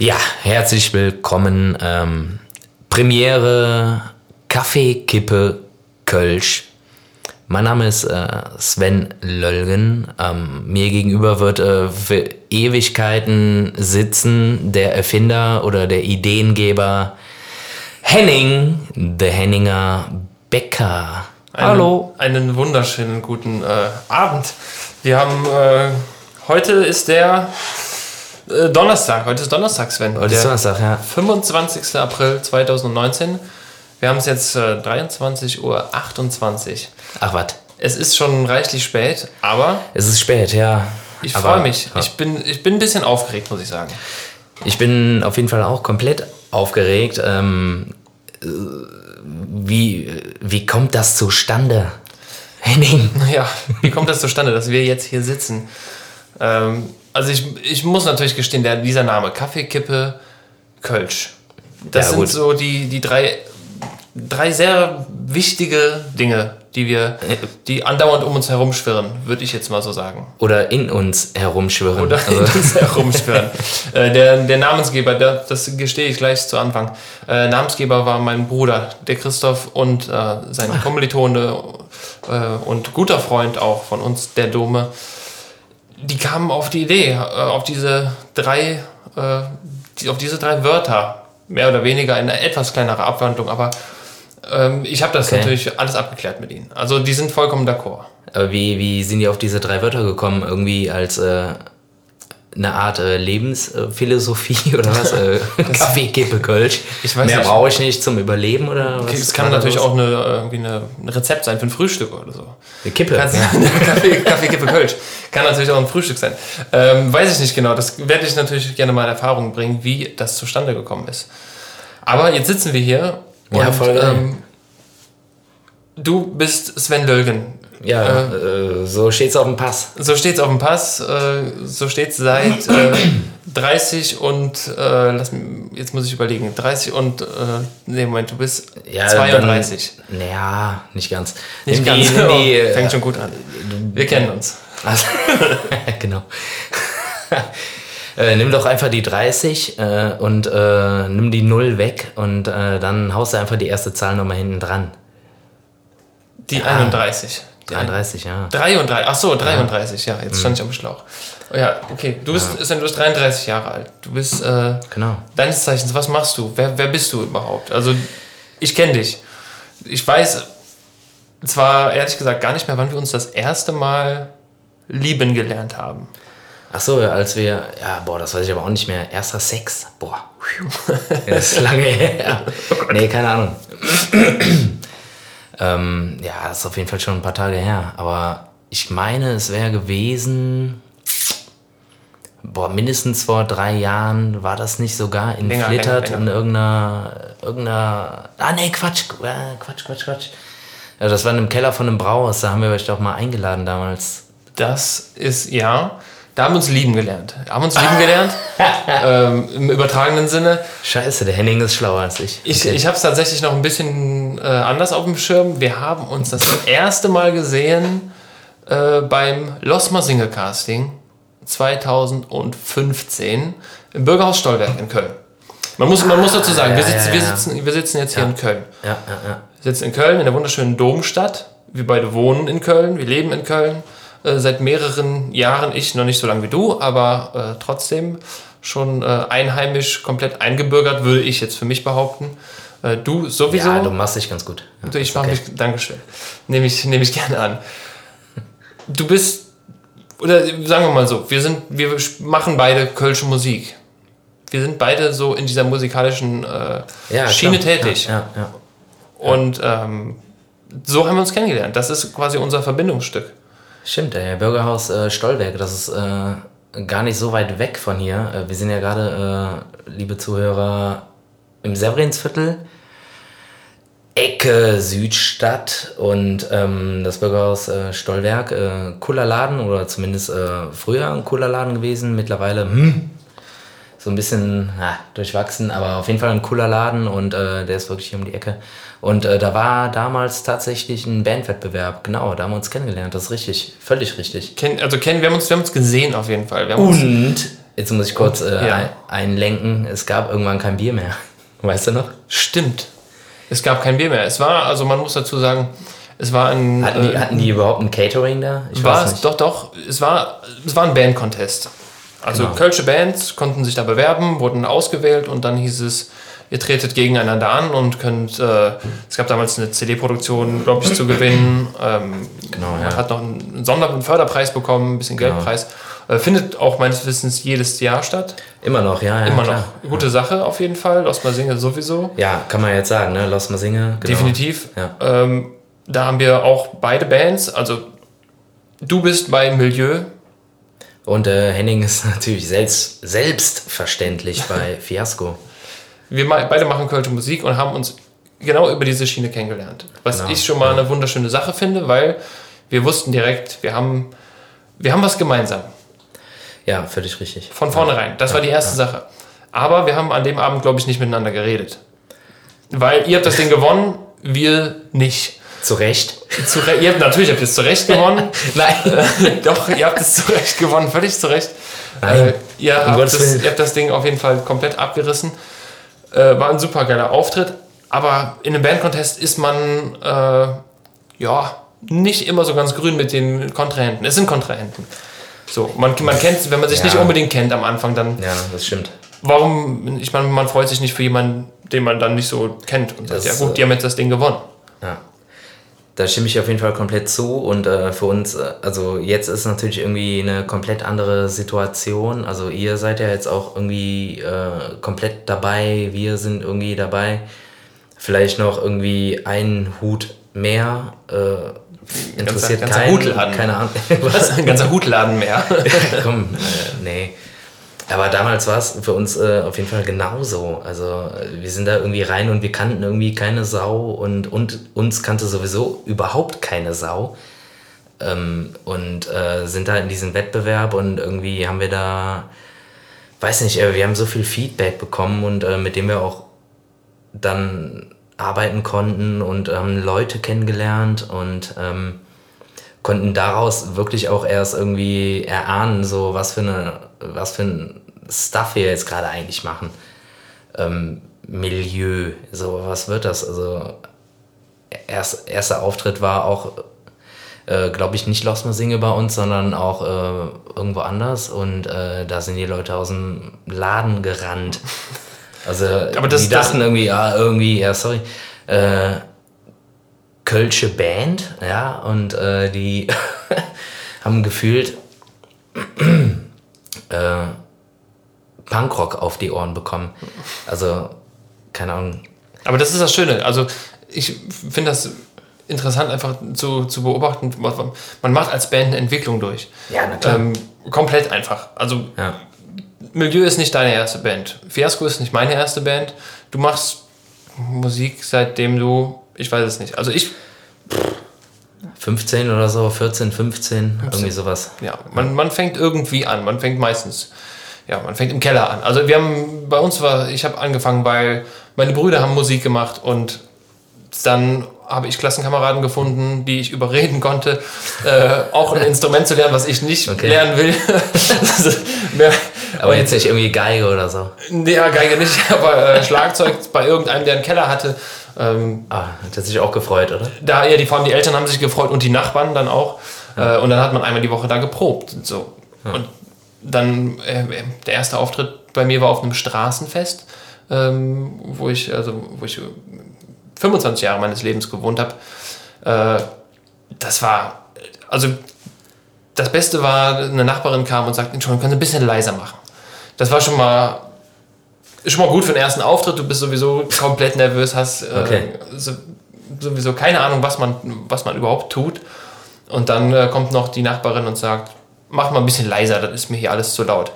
Ja, herzlich willkommen. Ähm, Premiere Kaffee, Kippe, Kölsch. Mein Name ist äh, Sven Löllgen. Ähm, mir gegenüber wird äh, für Ewigkeiten sitzen der Erfinder oder der Ideengeber Henning, der Henninger Becker. Einen, Hallo. Einen wunderschönen guten äh, Abend. Wir haben, äh, heute ist der äh, Donnerstag, heute ist Donnerstag, Sven. Heute ist Donnerstag, ja. 25. April 2019. Wir haben es jetzt äh, 23.28 Uhr. Ach was, Es ist schon reichlich spät, aber es ist spät, ja. ich freue mich. Ja. Ich, bin, ich bin ein bisschen aufgeregt, muss ich sagen. Ich bin auf jeden Fall auch komplett aufgeregt. Ähm, äh, wie, wie kommt das zustande? Henning. Ja, wie kommt das zustande, dass wir jetzt hier sitzen? Ähm, also ich, ich muss natürlich gestehen, der, dieser Name, Kaffeekippe, Kölsch. Das Ja, sind gut. so die, die drei, drei sehr wichtige Dinge, die wir, die andauernd um uns herumschwirren, würde ich jetzt mal so sagen. Oder in uns herumschwirren. Oder Also, in uns herumschwirren. äh, der, der Namensgeber, der, das gestehe ich gleich zu Anfang. Äh, Namensgeber war mein Bruder, der Christoph und äh, sein Kommilitone äh, und guter Freund auch von uns, der Dome. Die kamen auf die Idee, äh, auf diese drei, äh, auf diese drei Wörter, mehr oder weniger in einer etwas kleinere Abwandlung, aber ähm, ich habe das Okay. natürlich alles abgeklärt mit ihnen. Also die sind vollkommen d'accord. aber wie, wie sind die auf diese drei Wörter gekommen? Irgendwie als äh, eine Art äh, Lebensphilosophie oder was? Äh, Kaffee, Kippe, Kölsch. Ich weiß Mehr brauche ich nicht zum Überleben oder was? Es kann natürlich los? auch eine, irgendwie eine, ein Rezept sein für ein Frühstück oder so. Eine Kippe. Ja. Kaffee, Kaffee, Kippe, Kölsch. Kann natürlich auch ein Frühstück sein. Ähm, weiß ich nicht genau. Das werde ich natürlich gerne mal in Erfahrung bringen, wie das zustande gekommen ist. Aber jetzt sitzen wir hier. Ja, voll geil. ähm, du bist Sven Löllgen. Ja, äh, so steht's auf dem Pass. So steht's auf dem Pass. Äh, so steht's seit äh, 30 und, äh, lass jetzt muss ich überlegen, 30 und, äh, nee, Moment, du bist Ja, 32. Dann, ja, nicht ganz. Nicht ganz. die, Oh, äh, Fängt schon gut an. Wir kennen uns. Also, genau. äh, nimm doch einfach die 30 äh, und äh, nimm die 0 weg und äh, dann haust du einfach die erste Zahl nochmal hinten dran. Die 31. Die 33, ja. 33, ach so, 33, ja, jetzt stand ich am Schlauch. Ja, okay, du bist, Sven, du bist 33 Jahre alt. Du bist, äh, Genau. deines Zeichens, was machst du? Wer, wer bist du überhaupt? Also, ich kenne dich. Ich weiß zwar ehrlich gesagt gar nicht mehr, wann wir uns das erste Mal lieben gelernt haben. Ach so, als wir, ja, boah, das weiß ich aber auch nicht mehr. Erster Sex, boah, das ist lange her. Nee, keine Ahnung. Ähm, ja, das ist auf jeden Fall schon ein paar Tage her. Aber ich meine, es wäre gewesen, boah, mindestens vor drei Jahren war das nicht sogar in Länger, Flittert länger, in irgendeiner, irgendeiner, ah nee, Quatsch, äh, Quatsch, Quatsch, Quatsch. Ja, das war in einem Keller von einem Brauhaus, da haben wir euch doch mal eingeladen damals. Das ist, ja, da haben wir uns lieben gelernt. Haben uns lieben gelernt, ähm, im übertragenen Sinne. Scheiße, der Henning ist schlauer als ich. Ich, Okay. ich habe es tatsächlich noch ein bisschen äh, anders auf dem Schirm. Wir haben uns das erste Mal gesehen äh, beim Losmer Single Casting 2015 im Bürgerhaus Stolberg in Köln. Man muss, man muss dazu sagen, wir, ja, sitzen, wir, sitzen, wir sitzen jetzt hier in Köln. Ja, ja, ja. Wir sitzen in Köln, in der wunderschönen Domstadt. Wir beide wohnen in Köln, wir leben in Köln. Äh, seit mehreren Jahren, ich noch nicht so lange wie du, aber äh, trotzdem schon äh, einheimisch, komplett eingebürgert, würde ich jetzt für mich behaupten. Äh, du sowieso. Ja, du machst dich ganz gut. Ja, ich mache okay. mich, Dankeschön. Nehme ich, nehme ich gerne an. Du bist, oder sagen wir mal so, wir sind, wir machen beide kölsche Musik. Wir sind beide so in dieser musikalischen äh, ja, Schiene klar. tätig. Ja, ja. Und ähm, so haben wir uns kennengelernt. Das ist quasi unser Verbindungsstück. Stimmt, der Bürgerhaus äh, Stolberg, das ist äh, gar nicht so weit weg von hier. Äh, wir sind ja gerade, äh, liebe Zuhörer, im Severinsviertel, Ecke Südstadt und ähm, das Bürgerhaus äh, Stolberg, äh, cooler Laden oder zumindest äh, früher ein cooler Laden gewesen, mittlerweile hm, so ein bisschen ja, durchwachsen, aber auf jeden Fall ein cooler Laden und äh, der ist wirklich hier um die Ecke. Und äh, da war damals tatsächlich ein Bandwettbewerb, genau, da haben wir uns kennengelernt, das ist richtig, völlig richtig. Ken, also kennen, wir haben uns, wir haben uns gesehen auf jeden Fall. Und Jetzt muss ich kurz äh, Ja. ein, einlenken. Es gab irgendwann kein Bier mehr. Weißt du noch? Stimmt. Es gab kein Bier mehr. Es war, also man muss dazu sagen, es war ein. Hatten die, äh, hatten die überhaupt ein Catering da? Ich war weiß es, nicht. doch, doch. Es war, es war ein Band-Contest. Also Genau. kölsche Bands konnten sich da bewerben, wurden ausgewählt und dann hieß es, ihr tretet gegeneinander an und könnt, äh, es gab damals eine CD-Produktion, glaube ich, zu gewinnen. Ähm, Genau, Man ja. hat noch einen Sonder- und Förderpreis bekommen, ein bisschen Genau. Geldpreis. Äh, findet auch meines Wissens jedes Jahr statt. Immer noch, ja. ja Immer klar. noch. Gute Sache auf jeden Fall. Lost Mal Singe sowieso. Ja, kann man jetzt sagen, ne? Los mal singe. Genau. Definitiv. Ja. Ähm, da haben wir auch beide Bands. Also du bist bei Milieu. Und äh, Henning ist natürlich selbst, selbstverständlich bei Fiasco. Wir beide machen Kölsche Musik und haben uns genau über diese Schiene kennengelernt. Was Genau. ich schon mal eine wunderschöne Sache finde, weil wir wussten direkt, wir haben, wir haben was gemeinsam. Ja, völlig richtig. Von vornherein. Das war die erste Sache. Aber wir haben an dem Abend, glaube ich, nicht miteinander geredet. Weil ihr habt das Ding gewonnen, wir nicht. Zu Recht. Zu Re ihr habt natürlich habt ihr es zu Recht gewonnen. Nein. Doch, ihr habt es zu Recht gewonnen, völlig zu Recht. Nein. Äh, ihr, Um habt das, ihr habt das Ding auf jeden Fall komplett abgerissen. Äh, war ein super geiler Auftritt. Aber in einem Bandcontest ist man äh, ja nicht immer so ganz grün mit den Kontrahenten. Es sind Kontrahenten. So, man, man kennt, wenn man sich Ja. nicht unbedingt kennt am Anfang, dann Ja, das stimmt. warum, ich meine, man freut sich nicht für jemanden, den man dann nicht so kennt und sagt, ja gut, äh, die haben jetzt das Ding gewonnen. Ja. Da stimme ich auf jeden Fall komplett zu und äh, für uns, äh, also jetzt ist natürlich irgendwie eine komplett andere Situation. Also ihr seid ja jetzt auch irgendwie äh, komplett dabei, wir sind irgendwie dabei. Vielleicht noch irgendwie ein Hut mehr. Äh, interessiert ganzer keinen. Hutladen. Keine Ahnung. Was? Ein ganzer Hutladen mehr. Komm, äh, nee. Aber damals war es für uns äh, auf jeden Fall genauso. Also wir sind da irgendwie rein und wir kannten irgendwie keine Sau und, und uns kannte sowieso überhaupt keine Sau. Ähm, und äh, sind da in diesem Wettbewerb und irgendwie haben wir da, weiß nicht, äh, wir haben so viel Feedback bekommen und äh, mit dem wir auch dann arbeiten konnten und haben Leute kennengelernt und ähm, konnten daraus wirklich auch erst irgendwie erahnen, so was für eine, was für ein Stuff wir jetzt gerade eigentlich machen. Ähm, Milieu, so was wird das? Also erst, erster Auftritt war auch, äh, glaube ich, nicht Lost Singe bei uns, sondern auch äh, irgendwo anders und äh, da sind die Leute aus dem Laden gerannt. Also Aber das- die dachten irgendwie, ja, irgendwie, ja, sorry, äh, Kölsche Band, ja, und äh, die haben gefühlt äh, Punkrock auf die Ohren bekommen. Also, keine Ahnung. Aber das ist das Schöne. Also ich finde das interessant einfach zu, zu beobachten. Man macht als Band eine Entwicklung durch. Ja, na klar. Ähm, komplett einfach. Also Ja. Milieu ist nicht deine erste Band. Fiasco ist nicht meine erste Band. Du machst Musik, seitdem du, ich weiß es nicht. Also ich, 15 oder so, 14, 15, irgendwie sowas. ja, man, man fängt irgendwie an. Man fängt meistens, ja, man fängt im Keller an. Also wir haben, bei uns war, ich habe angefangen, weil meine Brüder haben Musik gemacht und dann habe ich Klassenkameraden gefunden, die ich überreden konnte, äh, auch ein Instrument zu lernen, was ich nicht Okay. lernen will. Aber jetzt nicht irgendwie Geige oder so. Nee, Ja, Geige nicht, aber äh, Schlagzeug bei irgendeinem, der einen Keller hatte. Ähm, Ah, hat er sich auch gefreut, oder? da ja, die, vor allem die Eltern haben sich gefreut und die Nachbarn dann auch. Äh, und dann hat man einmal die Woche da geprobt. und So. Und dann, äh, der erste Auftritt bei mir war auf einem Straßenfest, ähm, wo ich, also, wo ich 25 Jahre meines Lebens gewohnt habe. Äh, das war, also das Beste war, eine Nachbarin kam und sagte, Entschuldigung, können Sie ein bisschen leiser machen. Das war schon mal, schon mal gut für den ersten Auftritt. Du bist sowieso komplett nervös, hast äh, Okay. so, sowieso keine Ahnung, was man, was man überhaupt tut. Und dann äh, kommt noch die Nachbarin und sagt, mach mal ein bisschen leiser, das ist mir hier alles zu laut.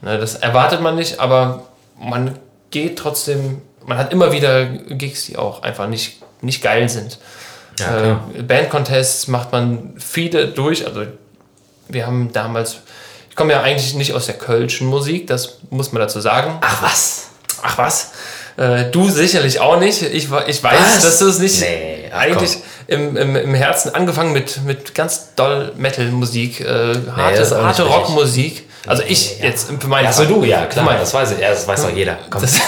Ne, das erwartet man nicht, aber man geht trotzdem, man hat immer wieder Gigs, die auch einfach nicht, nicht geil sind. Ja. Äh, Bandcontests macht man viele durch. Also wir haben damals, ich komme ja eigentlich nicht aus der kölschen Musik, das muss man dazu sagen. Ach was? Ach was? Äh, du sicherlich auch nicht. Ich, ich weiß, Was? dass du es nicht Nee, ach eigentlich im, im, im Herzen angefangen mit, mit ganz doll Metal-Musik, äh, harte, nicht harte. Rockmusik, Also ich Ja. jetzt für meinen Ja, so Fall. du, ja, klar, das weiß ich. Ja, das weiß doch jeder. Komm. Das,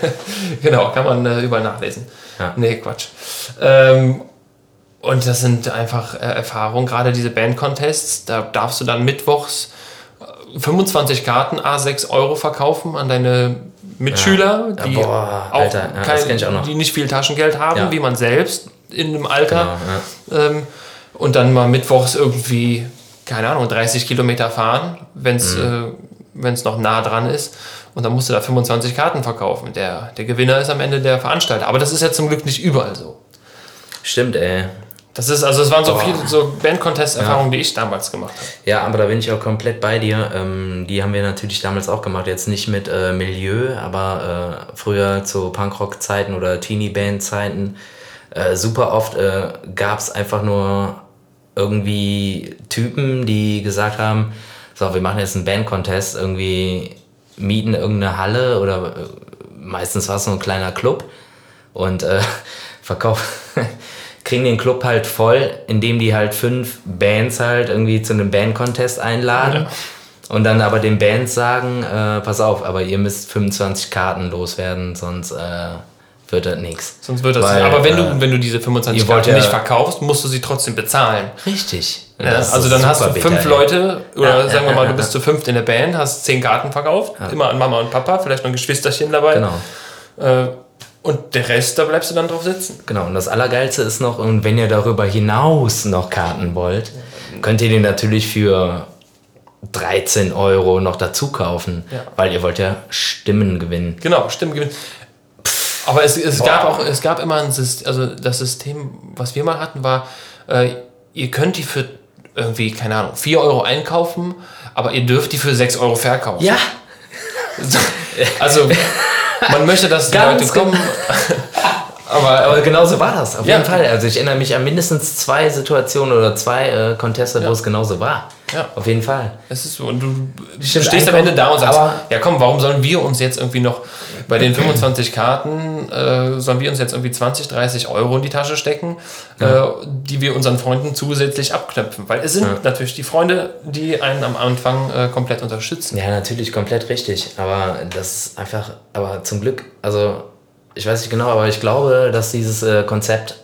genau, kann man äh, überall nachlesen. Ja. Nee, Quatsch. Ähm, und das sind einfach äh, Erfahrungen, gerade diese Band-Contests, da darfst du dann mittwochs äh, 25 Karten A6 Euro verkaufen an deine Mitschüler, Ja, die, boah, auch ich auch die nicht viel Taschengeld haben, wie man selbst in einem Alter. Genau. Ähm, und dann mal mittwochs irgendwie, keine Ahnung, 30 Kilometer fahren, wenn es Mhm. äh, noch nah dran ist. Und dann musst du da 25 Karten verkaufen. Der, der Gewinner ist am Ende der Veranstalter. Aber das ist ja zum Glück nicht überall so. Stimmt, ey. Das ist, also es waren so Boah. viele so Band-Contest-Erfahrungen, die ich damals gemacht habe. Ja, aber da bin ich auch komplett bei dir. Ähm, die haben wir natürlich damals auch gemacht. Jetzt nicht mit äh, Milieu, aber äh, früher zu Punkrock-Zeiten oder Teenie-Band-Zeiten. Äh, super oft äh, gab es einfach nur irgendwie Typen, die gesagt haben, so, wir machen jetzt einen Band-Contest, irgendwie mieten irgendeine Halle oder äh, meistens war es so ein kleiner Club und äh, verkaufen, kriegen den Club halt voll, indem die halt fünf Bands halt irgendwie zu einem Band-Contest einladen. Und dann aber den Bands sagen, äh, pass auf, aber ihr müsst 25 Karten loswerden, sonst äh, wird das nichts. Sonst wird das Weil, nicht. Aber wenn, äh, du, wenn du diese 25 ihr wollt Karten ja- nicht verkaufst, musst du sie trotzdem bezahlen. Richtig. Ja, also dann hast du fünf bitter. Leute, oder Ja, sagen ja, wir mal, ja, du bist ja. zu fünft in der Band, hast zehn Karten verkauft, immer an Mama und Papa, vielleicht noch ein Geschwisterchen dabei. Genau. Und der Rest, da bleibst du dann drauf sitzen. Genau, und das Allergeilste ist noch, und wenn ihr darüber hinaus noch Karten wollt, könnt ihr die natürlich für 13 Euro noch dazu kaufen, Ja. weil ihr wollt ja Stimmen gewinnen. Genau, stimmt. gewinnt. Aber es, es gab auch, es gab immer ein System, also das System, was wir mal hatten, war, äh, ihr könnt die für irgendwie, keine Ahnung, 4 Euro einkaufen, aber ihr dürft die für 6 Euro verkaufen. Ja, Also, man möchte, dass die Leute kommen. aber, aber genauso war das, auf Ja. jeden Fall. Also ich erinnere mich an mindestens zwei Situationen oder zwei äh, Conteste, wo es genauso war. Ja. Auf jeden Fall. Es ist so, und du Stimmt, stehst am Ende da und sagst, ja komm, warum sollen wir uns jetzt irgendwie noch bei den 25 Karten, äh, sollen wir uns jetzt irgendwie 20, 30 Euro in die Tasche stecken, äh, die wir unseren Freunden zusätzlich abknöpfen? Weil es sind natürlich die Freunde, die einen am Anfang äh, komplett unterstützen. Ja, natürlich, komplett richtig. Aber das ist einfach, aber zum Glück, also ich weiß nicht genau, aber ich glaube, dass dieses äh, Konzept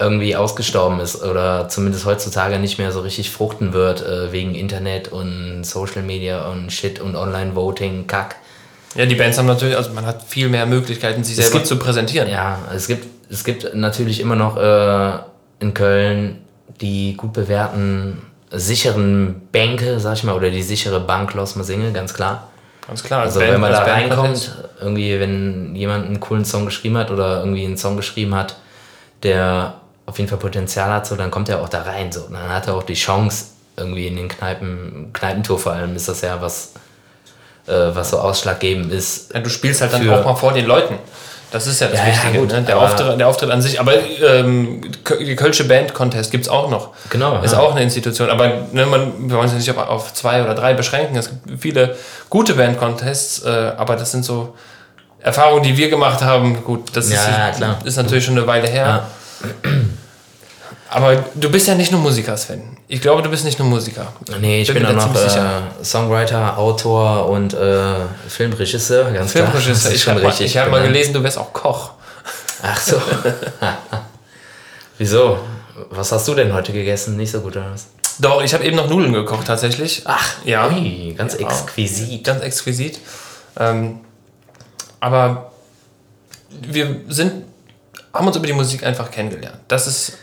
irgendwie ausgestorben ist oder zumindest heutzutage nicht mehr so richtig fruchten wird äh, wegen Internet und Social Media und Shit und Online-Voting, Kack. Ja, die Bands haben natürlich, also man hat viel mehr Möglichkeiten, sich selber gibt- zu präsentieren. Ja, es gibt, es gibt natürlich immer noch äh, in Köln die gut bewährten sicheren Bänke, sag ich mal, oder die sichere Bank Los Masinge, ganz klar. Ganz klar. als Also Band- wenn man da Band- reinkommt, irgendwie, wenn jemand einen coolen Song geschrieben hat oder irgendwie einen Song geschrieben hat, der auf jeden Fall Potenzial hat, so, dann kommt er auch da rein. So. Und dann hat er auch die Chance, irgendwie in den Kneipen, Kneipentour vor allem ist das ja was, äh, was so ausschlaggebend ist. Ja, du spielst halt dann auch mal vor den Leuten. Das ist ja das Ja, ja, Wichtige, gut, ne? der, Auftritt, der Auftritt an sich. Aber ähm, die Kölsche Band Contest gibt es auch noch. Genau, Ist ja. auch eine Institution. Aber ne, man, wir wollen es ja nicht auf, auf zwei oder drei beschränken. Es gibt viele gute Band Contests, äh, aber das sind so Erfahrungen, die wir gemacht haben. Gut, das Ja, ist, ja, ist natürlich schon eine Weile her. Aber du bist ja nicht nur Musiker, Sven. Ich glaube, du bist nicht nur Musiker. Nee, ich Bin bin, auch noch äh, Songwriter, Autor und äh, Filmregisseur, ganz klar. Filmregisseur. Ich schon habe mal, richtig ich hab mal gelesen, du wärst auch Koch. Ach so. Wieso? Was hast du denn heute gegessen? Nicht so gut oder was? Doch, ich habe eben noch Nudeln gekocht tatsächlich. Ach, ja. Ui, ganz Ja. exquisit. Ganz exquisit. Ähm, aber wir sind, haben uns über die Musik einfach kennengelernt. Das ist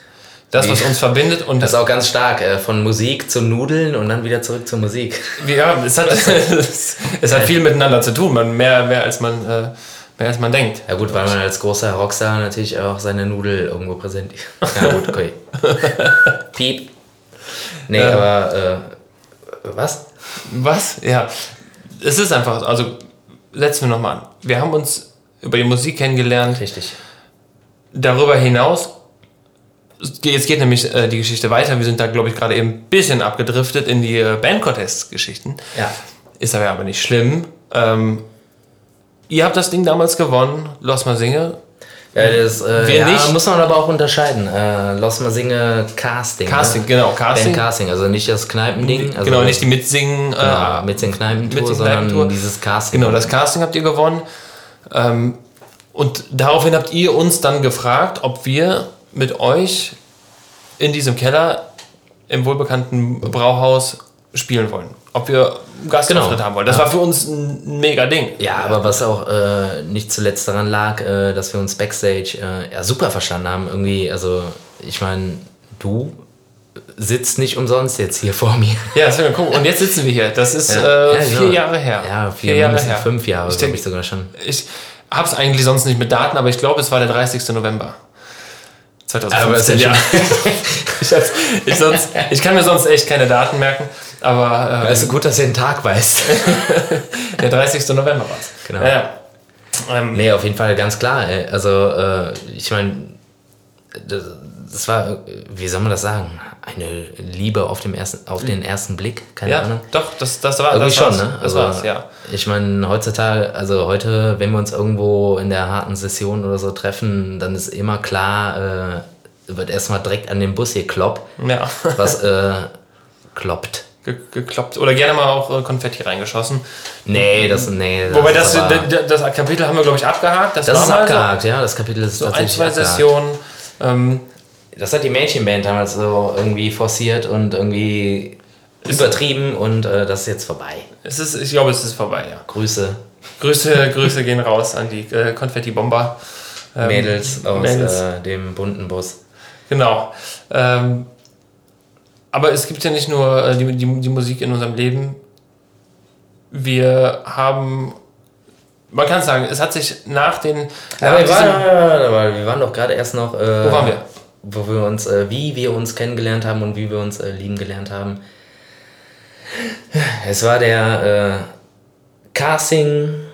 das, was uns verbindet. Und Das ist auch ganz stark. Äh, von Musik zu Nudeln und dann wieder zurück zur Musik. ja, es hat, es hat viel miteinander zu tun. Man, mehr, mehr, als man, äh, mehr als man denkt. Ja gut, weil man als großer Rockstar natürlich auch seine Nudel irgendwo präsentiert. Ja gut, okay. Piep. Nee, Ähm. aber äh, was? Was? Ja. Es ist einfach, also setzen wir nochmal an. Wir haben uns über die Musik kennengelernt. Richtig. Darüber hinaus, jetzt geht nämlich äh, die Geschichte weiter. Wir sind da, glaube ich, gerade eben ein bisschen abgedriftet in die äh, Band-Contest-Geschichten. Ja. Ist aber aber nicht schlimm. Ähm, ihr habt das Ding damals gewonnen, Los Mal Singe. Ja, das äh, ja, muss man aber auch unterscheiden. Äh, Lass mal singe Casting. Casting, ne? genau, Casting. Band Casting, also nicht das Kneipending. Also genau, nicht die Mitsingen. genau, Äh, mit den Kneipentour, mit den sondern dieses Casting. Genau, das Casting habt ihr gewonnen. Ähm, und daraufhin habt ihr uns dann gefragt, ob wir mit euch in diesem Keller im wohlbekannten Brauhaus spielen wollen. Ob wir Gastauftritt Genau. haben wollen. Das war für uns ein mega Ding. Ja, aber was auch äh, nicht zuletzt daran lag, äh, dass wir uns Backstage äh, ja, super verstanden haben. Irgendwie, also ich meine, du sitzt nicht umsonst jetzt hier vor mir. Ja, das guck. Und jetzt sitzen wir hier. Das ist Ja. äh, Ja, vier genau. Jahre her. Ja, vier, Jahre mindestens her. fünf Jahre, Ich glaube ich sogar schon. Ich hab's eigentlich sonst nicht mit Daten, aber ich glaube, es war der 30. November. 2015. Aber ist ja ich, hab's- ich, sonst, ich kann mir sonst echt keine Daten merken, aber äh, Also gut, dass ihr den Tag weißt. der 30. November war's. Genau. Ja, ja. Ähm, Nee, auf jeden Fall ganz klar. Ey. Also, äh, ich meine, das, das war, wie soll man das sagen? Eine Liebe auf, dem ersten, auf den ersten Blick? Keine ja, Ahnung. doch, das, das war Irgendwie das schon, ne? Das war's, ja. Ich meine, heutzutage, also heute, wenn wir uns irgendwo in der harten Session oder so treffen, dann ist immer klar, äh, wird erstmal direkt an den Bus gekloppt, Ja, was äh, kloppt. Ge gekloppt. Oder gerne mal auch äh, Konfetti reingeschossen. Nee, das, nee. Wobei das, das, das Kapitel haben wir, glaube ich, abgehakt. Das, das ist abgehakt, ja. Das Kapitel ist So, so ein, tatsächlich zwei abgehakt. Sessionen. Ähm, Das hat die Mädchenband damals so irgendwie forciert und irgendwie übertrieben und äh, das ist jetzt vorbei. es ist, ich glaube, es ist vorbei, ja. Grüße, Grüße, Grüße gehen raus an die äh, Konfetti-Bomber. Ähm, Mädels aus Mädels. Äh, dem bunten Bus. Genau. Ähm, aber es gibt ja nicht nur äh, die, die, die Musik in unserem Leben. Wir haben, man kann sagen, es hat sich nach den. Nach wir, diesem- waren, wir waren doch gerade erst noch. Äh, Wo waren wir? Wo wir uns, äh, wie wir uns kennengelernt haben und wie wir uns äh, lieben gelernt haben. Es war der äh, Casting-Kram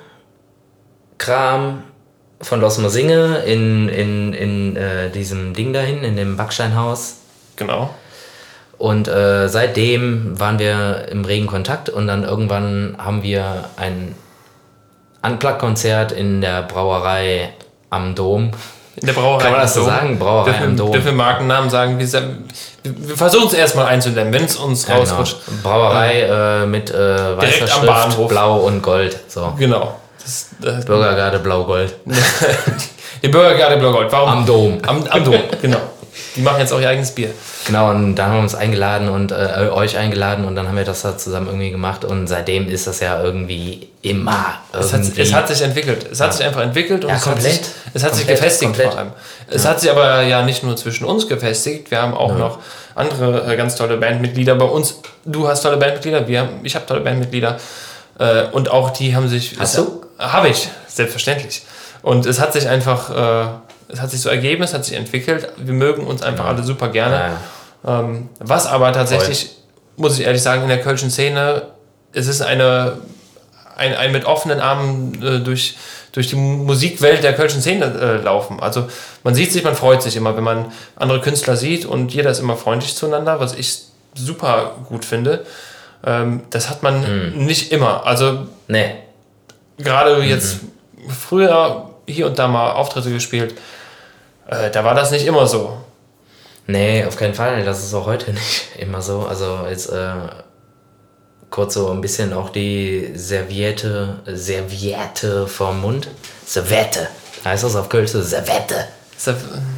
von Los Mosinge in, in, in äh, diesem Ding dahin, in dem Backsteinhaus. genau. Und äh, seitdem waren wir im regen Kontakt und dann irgendwann haben wir ein Unplugged-Konzert in der Brauerei am Dom. In der Brauerei. Kann man das so sagen? Brauerei dürfen, am Dom. Dürfen wir Markennamen sagen? Wir, versuchen es erstmal einzudämmen, wenn es uns Ja, genau. rausrutscht. Brauerei äh, mit äh, weißer Schrift, blau und gold. So. Genau. Das, das, Bürgergarde blau-gold. die Bürgergarde Blaugold. Warum? Am Dom. Am, am Dom, genau. Die machen jetzt auch ihr eigenes Bier. Genau, und da haben wir uns eingeladen und äh, euch eingeladen und dann haben wir das da zusammen irgendwie gemacht und seitdem ist das ja irgendwie immer Es hat, irgendwie. es hat sich entwickelt. Es hat sich einfach entwickelt und Ja, es, hat komplett. sich, es hat sich gefestigt komplett. vor allem. Es hat sich aber ja nicht nur zwischen uns gefestigt, wir haben auch noch andere äh, ganz tolle Bandmitglieder bei uns. Du hast tolle Bandmitglieder, wir, haben- ich habe tolle Bandmitglieder äh, und auch die haben sich. Hast du? Habe ich, selbstverständlich. Und es hat sich einfach, äh, es hat sich so ergeben, es hat sich entwickelt. Wir mögen uns einfach alle super gerne. Ja, Ähm, was aber tatsächlich, muss ich ehrlich sagen, in der kölschen Szene, es ist eine, ein, ein mit offenen Armen äh, durch, durch die Musikwelt der kölschen Szene äh, laufen. Also man sieht sich, man freut sich immer, wenn man andere Künstler sieht und jeder ist immer freundlich zueinander, was ich super gut finde. Ähm, das hat man nicht immer. Also nee. gerade jetzt früher hier und da mal Auftritte gespielt, äh, da war das nicht immer so. Nee, auf keinen Fall. Das ist auch heute nicht immer so. Also jetzt äh, kurz so ein bisschen auch die Serviette, Serviette vom Mund. Serviette. Heißt das auf Kölsch? so Serviette.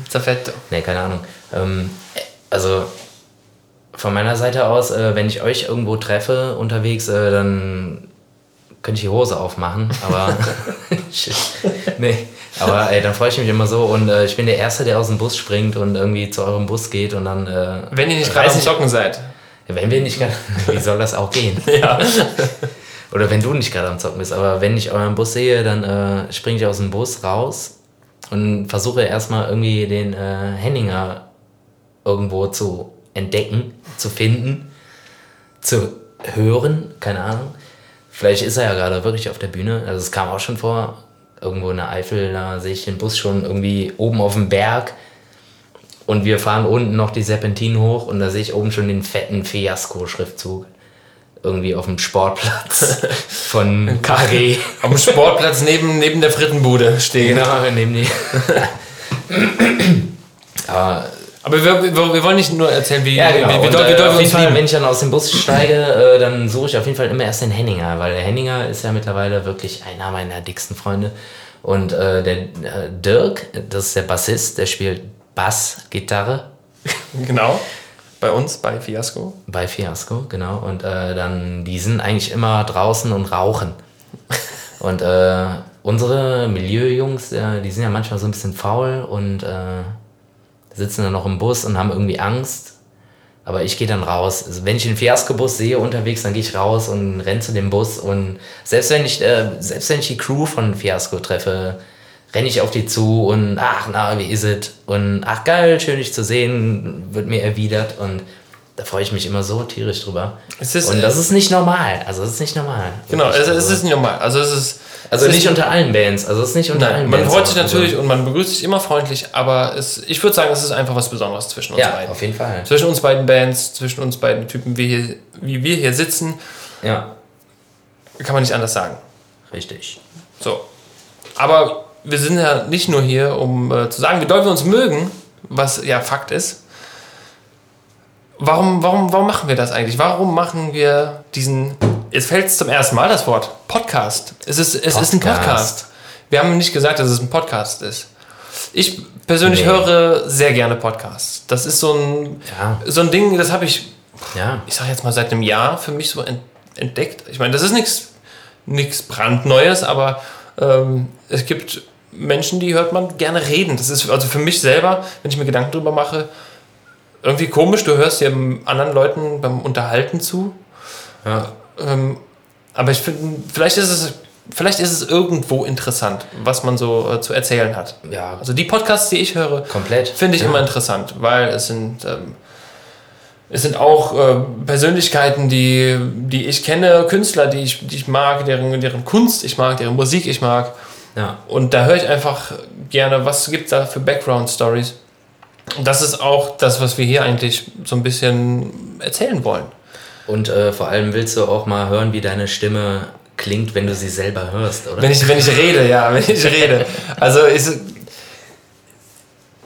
Zerfetto. Nee, keine Ahnung. Ähm, also von meiner Seite aus, äh, wenn ich euch irgendwo treffe unterwegs, äh, dann könnte ich die Hose aufmachen, aber nee, aber ey, dann freue ich mich immer so und äh, ich bin der Erste, der aus dem Bus springt und irgendwie zu eurem Bus geht und dann, äh, Wenn ihr nicht gerade am Zocken seid. wenn wir nicht gerade, wie soll das auch gehen? Ja. Oder wenn du nicht gerade am Zocken bist, aber wenn ich euren Bus sehe, dann äh, springe ich aus dem Bus raus und versuche erstmal irgendwie den äh, Henninger irgendwo zu entdecken, zu finden, zu hören, keine Ahnung. Vielleicht ist er ja gerade wirklich auf der Bühne. Also es kam auch schon vor, irgendwo in der Eifel, da sehe ich den Bus schon irgendwie oben auf dem Berg und wir fahren unten noch die Serpentinen hoch und da sehe ich oben schon den fetten Fiasko-Schriftzug. Irgendwie auf dem Sportplatz von Carré. Am Sportplatz neben, neben der Frittenbude stehen. Genau, neben die. Aber Aber wir, wir, wir wollen nicht nur erzählen, wie, Ja, genau. wie, wie, Und, doll- wie äh, doll wir uns Fall, lieben. wenn ich dann aus dem Bus steige, äh, dann suche ich auf jeden Fall immer erst den Henninger, weil der Henninger ist ja mittlerweile wirklich einer meiner dicksten Freunde. Und äh, der äh, Dirk, das ist der Bassist, der spielt Bass, Gitarre Genau. Bei uns, bei Fiasco. bei Fiasco, genau. Und äh, dann, die sind eigentlich immer draußen und rauchen. Und äh, unsere Milieujungs, äh, die sind ja manchmal so ein bisschen faul und äh, sitzen dann noch im Bus und haben irgendwie Angst. Aber ich gehe dann raus. Also wenn ich einen Fiasco-Bus sehe unterwegs, dann gehe ich raus und renn zu dem Bus. Und selbst wenn ich, äh, selbst wenn ich die Crew von Fiasco treffe, renne ich auf die zu und ach, na, wie ist es? Und ach, geil, schön dich zu sehen, wird mir erwidert. Und da freue ich mich immer so tierisch drüber. Es ist- und das ist nicht normal. Also, das ist nicht normal. Genau, es, es ist nicht normal. Also es ist. also es nicht ist, unter allen Bands. Also, es ist nicht unter Nein, allen man Bands. freut sich so- natürlich und man begrüßt sich immer freundlich, aber es, ich würde sagen, es ist einfach was Besonderes zwischen uns Ja, beiden. auf jeden Fall. Zwischen uns beiden Bands, zwischen uns beiden Typen, wie, hier, wie wir hier sitzen, Ja, kann man nicht anders sagen. richtig. So. Aber wir sind ja nicht nur hier, um äh, zu sagen, wie doll wir uns mögen, was ja Fakt ist. Warum, warum, warum machen wir das eigentlich? Warum machen wir diesen. Jetzt fällt es zum ersten Mal das Wort Podcast. Es ist, es ist ein Podcast. Podcast. Wir haben nicht gesagt, dass es ein Podcast ist. Ich persönlich Nee. höre sehr gerne Podcasts. Das ist so ein, Ja. so ein Ding, das habe ich Ja. ich sage jetzt mal seit einem Jahr für mich so ent entdeckt. Ich meine, das ist nichts nichts brandneues, aber ähm, es gibt Menschen, die hört man gerne reden. Das ist also für mich selber, wenn ich mir Gedanken drüber mache, irgendwie komisch. Du hörst ja anderen Leuten beim Unterhalten zu. Ja. Ähm, aber ich finde, vielleicht ist es vielleicht ist es irgendwo interessant, was man so äh, zu erzählen hat. Ja, Also die Podcasts, die ich höre, komplett. Finde ich ja. immer interessant, weil es sind, ähm, es sind auch äh, Persönlichkeiten, die, die ich kenne, Künstler, die ich, die ich mag, deren, deren Kunst ich mag, deren Musik ich mag. Ja. Und da höre ich einfach gerne, was gibt es da für Background-Stories. Das ist auch das, was wir hier eigentlich so ein bisschen erzählen wollen. Und äh, vor allem willst du auch mal hören, wie deine Stimme klingt, wenn du sie selber hörst, oder? Wenn ich, wenn ich rede, ja, wenn ich rede. Also ich,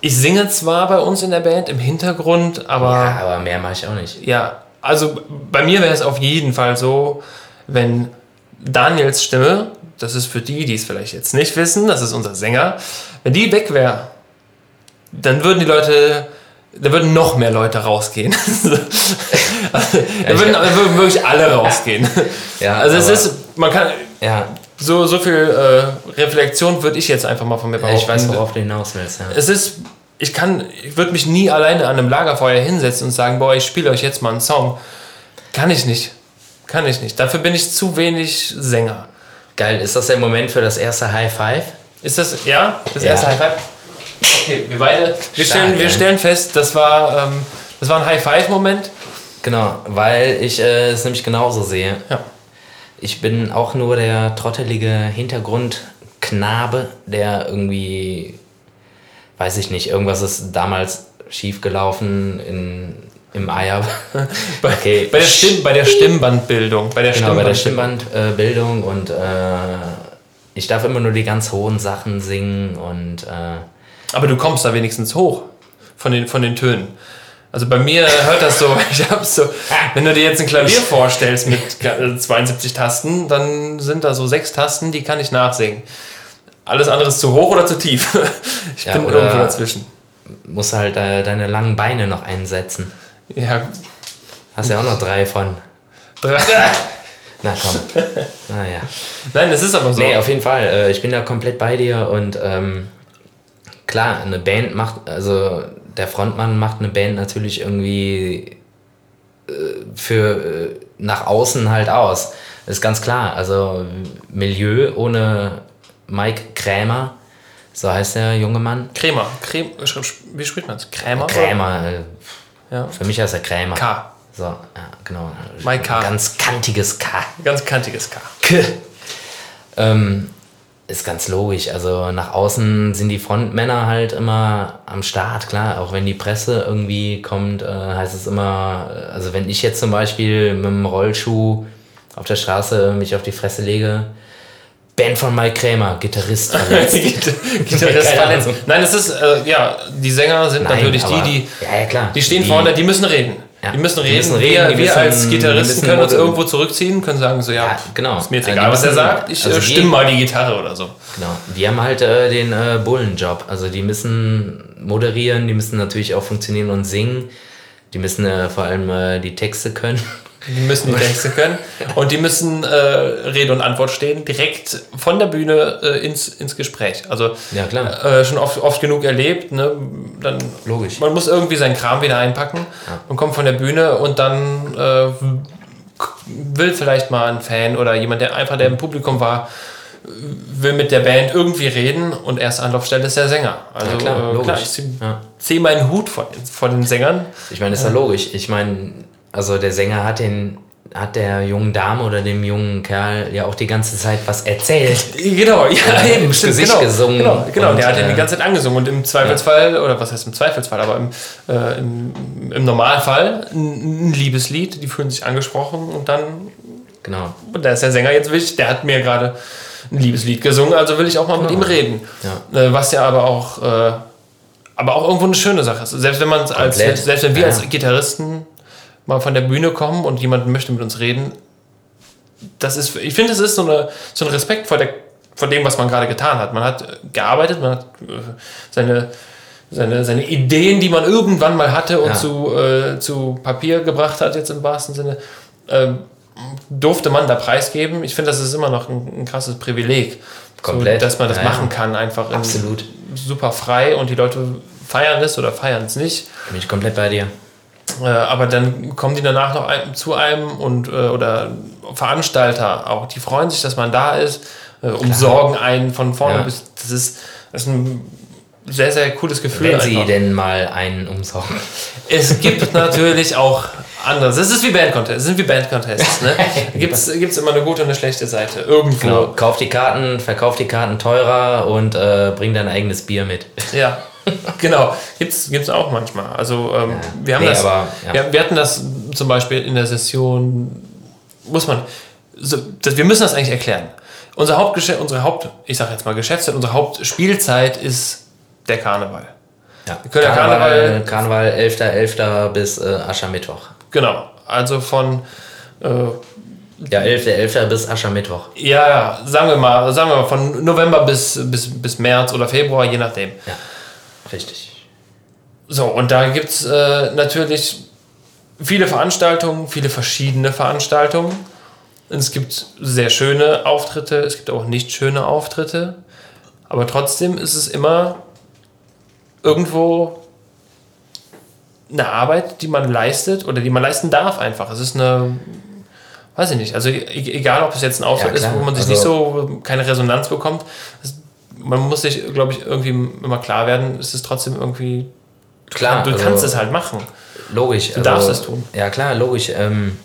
ich singe zwar bei uns in der Band im Hintergrund, aber ja, aber mehr mache ich auch nicht. Ja, also bei mir wäre es auf jeden Fall so, wenn Daniels Stimme, das ist für die, die es vielleicht jetzt nicht wissen, das ist unser Sänger, wenn die weg wäre, dann würden die Leute, da würden noch mehr Leute rausgehen. also, da, würden, da würden wirklich alle rausgehen. Ja, also es ist, man kann, Ja, so, so viel äh, Reflexion würde ich jetzt einfach mal von mir behaupten. ich weiß, worauf du hinaus willst. Ja. Es ist, ich kann, ich würde mich nie alleine an einem Lagerfeuer hinsetzen und sagen, boah, ich spiele euch jetzt mal einen Song. Kann ich nicht. Kann ich nicht. Dafür bin ich zu wenig Sänger. Geil, ist das der Moment für das erste High Five? Ist das, ja, das Ja. erste High Five? Okay, wir beide, wir, stellen, wir stellen fest, das war, ähm, das war ein High Five Moment. Genau, weil ich äh, es nämlich genauso sehe. Ja. Ich bin auch nur der trottelige Hintergrundknabe, der irgendwie, weiß ich nicht, irgendwas ist damals schiefgelaufen in, im Eier. Bei, Okay. bei, der Stimm, bei der Stimmbandbildung. Bei der Genau, bei der Stimmbandbildung. Stimmbandbildung und äh, ich darf immer nur die ganz hohen Sachen singen und äh, Aber du kommst da wenigstens hoch von den, von den Tönen. Also bei mir hört das so, ich hab so, wenn du dir jetzt ein Klavier vorstellst mit äh, 72 Tasten, dann sind da so sechs Tasten, die kann ich nachsingen. Alles andere ist zu hoch oder zu tief. Ich Ja, bin irgendwo dazwischen. musst halt äh, deine langen Beine noch einsetzen. Ja, Hast ja auch noch drei von. drei- Na komm. Naja. Nein, es ist aber so. Nee, auf jeden Fall. Äh, ich bin da komplett bei dir und ähm, klar, eine Band macht, also der Frontmann macht eine Band natürlich irgendwie äh, für äh, nach außen halt aus. Ist ganz klar. Also Milieu ohne Mike Krämer, so heißt der junge Mann. Krämer. Kräm, wie spricht man es? Krämer? Krämer, äh, Ja. für mich heißt er Krämer. K. So, ja, genau. Mike K. Ganz kantiges K. Ganz kantiges K. K. Ähm, ist ganz logisch. Also nach außen sind die Frontmänner halt immer am Start, klar. Auch wenn die Presse irgendwie kommt, äh, heißt es immer, äh, also wenn ich jetzt zum Beispiel mit dem Rollschuh auf der Straße mich auf die Fresse lege, Band von Mike Krämer, Gitarrist verletzt. Gitarrist verletzt. Nein, es ist, äh, ja, die Sänger sind Nein, natürlich die, aber- die, Ja, ja, klar. die stehen Die- vorne, die müssen reden. Ja, Die müssen reden. müssen wir reden, die wir müssen- als Gitarristen müssen können uns irgendwo zurückziehen, können sagen so, ja, Ja, genau. ist mir jetzt Also egal, die was er müssen- sagt, ich also äh, die- stimme mal die Gitarre oder so. Genau. Die haben halt äh, den äh, Bullenjob. Also die müssen moderieren, die müssen natürlich auch funktionieren und singen. Die müssen äh, vor allem äh, die Texte können. Die müssen die Texte können und die müssen äh, Rede und Antwort stehen, direkt von der Bühne äh, ins, ins Gespräch. Also Ja, klar. äh, schon oft, oft genug erlebt. Ne? Dann, Logisch. Man muss irgendwie seinen Kram wieder einpacken und kommt von der Bühne und dann äh, will vielleicht mal ein Fan oder jemand, der einfach der im Publikum war, will mit der Band irgendwie reden und erste Anlaufstelle ist der Sänger. Also Ja, klar, äh, logisch. klar, ich ziehe Ja. zieh meinen Hut vor, vor den Sängern. Ich meine, ist ja logisch. Ich meine, also der Sänger hat den hat der jungen Dame oder dem jungen Kerl ja auch die ganze Zeit was erzählt. Genau, ja, Ja, eben, ins stimmt, Gesicht genau, gesungen Genau, genau und, der hat ihn äh, die ganze Zeit angesungen und im Zweifelsfall, oder was heißt im Zweifelsfall, aber im, äh, im, im Normalfall ein, ein Liebeslied, die fühlen sich angesprochen und dann, Genau. und da ist der Sänger jetzt wichtig, der hat mir gerade ein Liebeslied gesungen, also will ich auch mal mit ihm reden. Ja. Äh, was ja aber auch, äh, aber auch irgendwo eine schöne Sache ist. Selbst wenn man als, Komplett. selbst wenn wir Ja. als Gitarristen mal von der Bühne kommen und jemand möchte mit uns reden, das ist, ich finde, es ist so, eine, so ein Respekt vor, der, vor dem, was man gerade getan hat. Man hat äh, gearbeitet, man hat äh, seine, seine, seine Ideen, die man irgendwann mal hatte und Ja. zu, äh, zu Papier gebracht hat, jetzt im wahrsten Sinne, ähm, durfte man da preisgeben. Ich finde, das ist immer noch ein, ein krasses Privileg, Komplett. So, dass man das Ja, machen kann, einfach in- Absolut. super frei und die Leute feiern es oder feiern es nicht. Bin ich komplett bei dir. Äh, aber dann kommen die danach noch ein, zu einem und äh, oder Veranstalter auch, die freuen sich, dass man da ist, äh, umsorgen einen von vorne Ja. bis. Das ist, das ist ein sehr, sehr cooles Gefühl. Wenn sie einfach. denn mal einen umsorgen. Es gibt natürlich auch anderes. Es ist wie Bandcontests. Es sind wie Bandcontests. Ne? Gibt es immer eine gute und eine schlechte Seite. Irgendwo. Genau. Kauf die Karten, verkauf die Karten teurer und äh, bring dein eigenes Bier mit. Ja, genau. Gibt's, gibt's auch manchmal. Also ähm, wir haben Nee, das. aber, ja. wir, wir hatten das zum Beispiel in der Session. Muss man. So, das, wir müssen das eigentlich erklären. Unser Hauptgeschäft, unsere Haupt, ich sage jetzt mal Geschäftszeit, unsere Hauptspielzeit ist der Karneval. Ja. können ja Karneval, Karneval- Karneval 11.11. bis äh, Aschermittwoch. Genau. Also von äh, Ja, 11.11. bis Aschermittwoch. ja, ja, sagen wir mal, sagen wir mal von November bis, bis, bis März oder Februar, je nachdem. Ja, richtig. So, und da gibt es äh, natürlich viele Veranstaltungen, viele verschiedene Veranstaltungen. Es gibt sehr schöne Auftritte, es gibt auch nicht schöne Auftritte. Aber trotzdem ist es immer irgendwo eine Arbeit, die man leistet oder die man leisten darf einfach. Es ist eine, weiß ich nicht, also e- egal ob es jetzt ein Auftritt Ja, ist, wo man sich Also- nicht so, keine Resonanz bekommt, es, man muss sich, glaube ich, irgendwie immer klar werden, es ist trotzdem irgendwie Klar, du also- kannst es halt machen. Logisch. Du darfst es tun. Ja, klar, logisch. Ähm,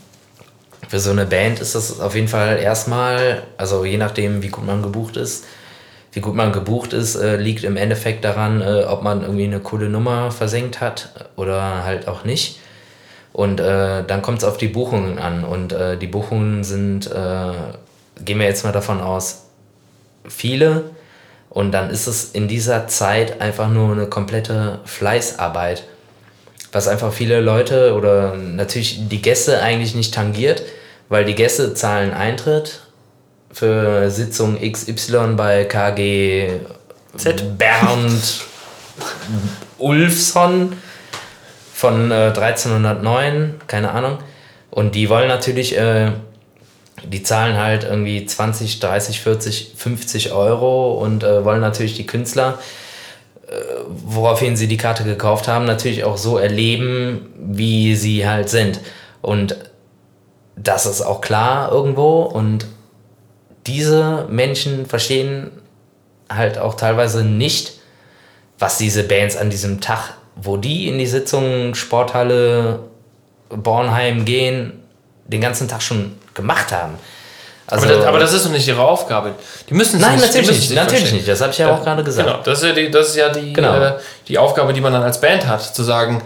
für so eine Band ist das auf jeden Fall erstmal, also je nachdem, wie gut man gebucht ist, wie gut man gebucht ist, äh, liegt im Endeffekt daran, äh, ob man irgendwie eine coole Nummer versenkt hat oder halt auch nicht. Und äh, dann kommt es auf die Buchungen an. Und äh, die Buchungen sind, äh, gehen wir jetzt mal davon aus, viele. Und dann ist es in dieser Zeit einfach nur eine komplette Fleißarbeit. Was einfach viele Leute oder natürlich die Gäste eigentlich nicht tangiert, weil die Gäste zahlen Eintritt für Sitzung XY bei KG Z. Bernd Ulfsson von äh, 1309, keine Ahnung. Und die wollen natürlich, äh, die zahlen halt irgendwie 20, 30, 40, 50 Euro und äh, wollen natürlich die Künstler, äh, woraufhin sie die Karte gekauft haben, natürlich auch so erleben, wie sie halt sind. Und das ist auch klar irgendwo. Und diese Menschen verstehen halt auch teilweise nicht, was diese Bands an diesem Tag, wo die in die Sitzung Sporthalle Bornheim gehen, den ganzen Tag schon gemacht haben. Also, aber, das, aber das ist doch nicht ihre Aufgabe. Die müssen es nein, nicht, natürlich nicht, natürlich verstehen. nicht. Das habe ich ja auch gerade gesagt. Genau, das ist ja die, das ist ja die, Genau. äh, die Aufgabe, die man dann als Band hat, zu sagen,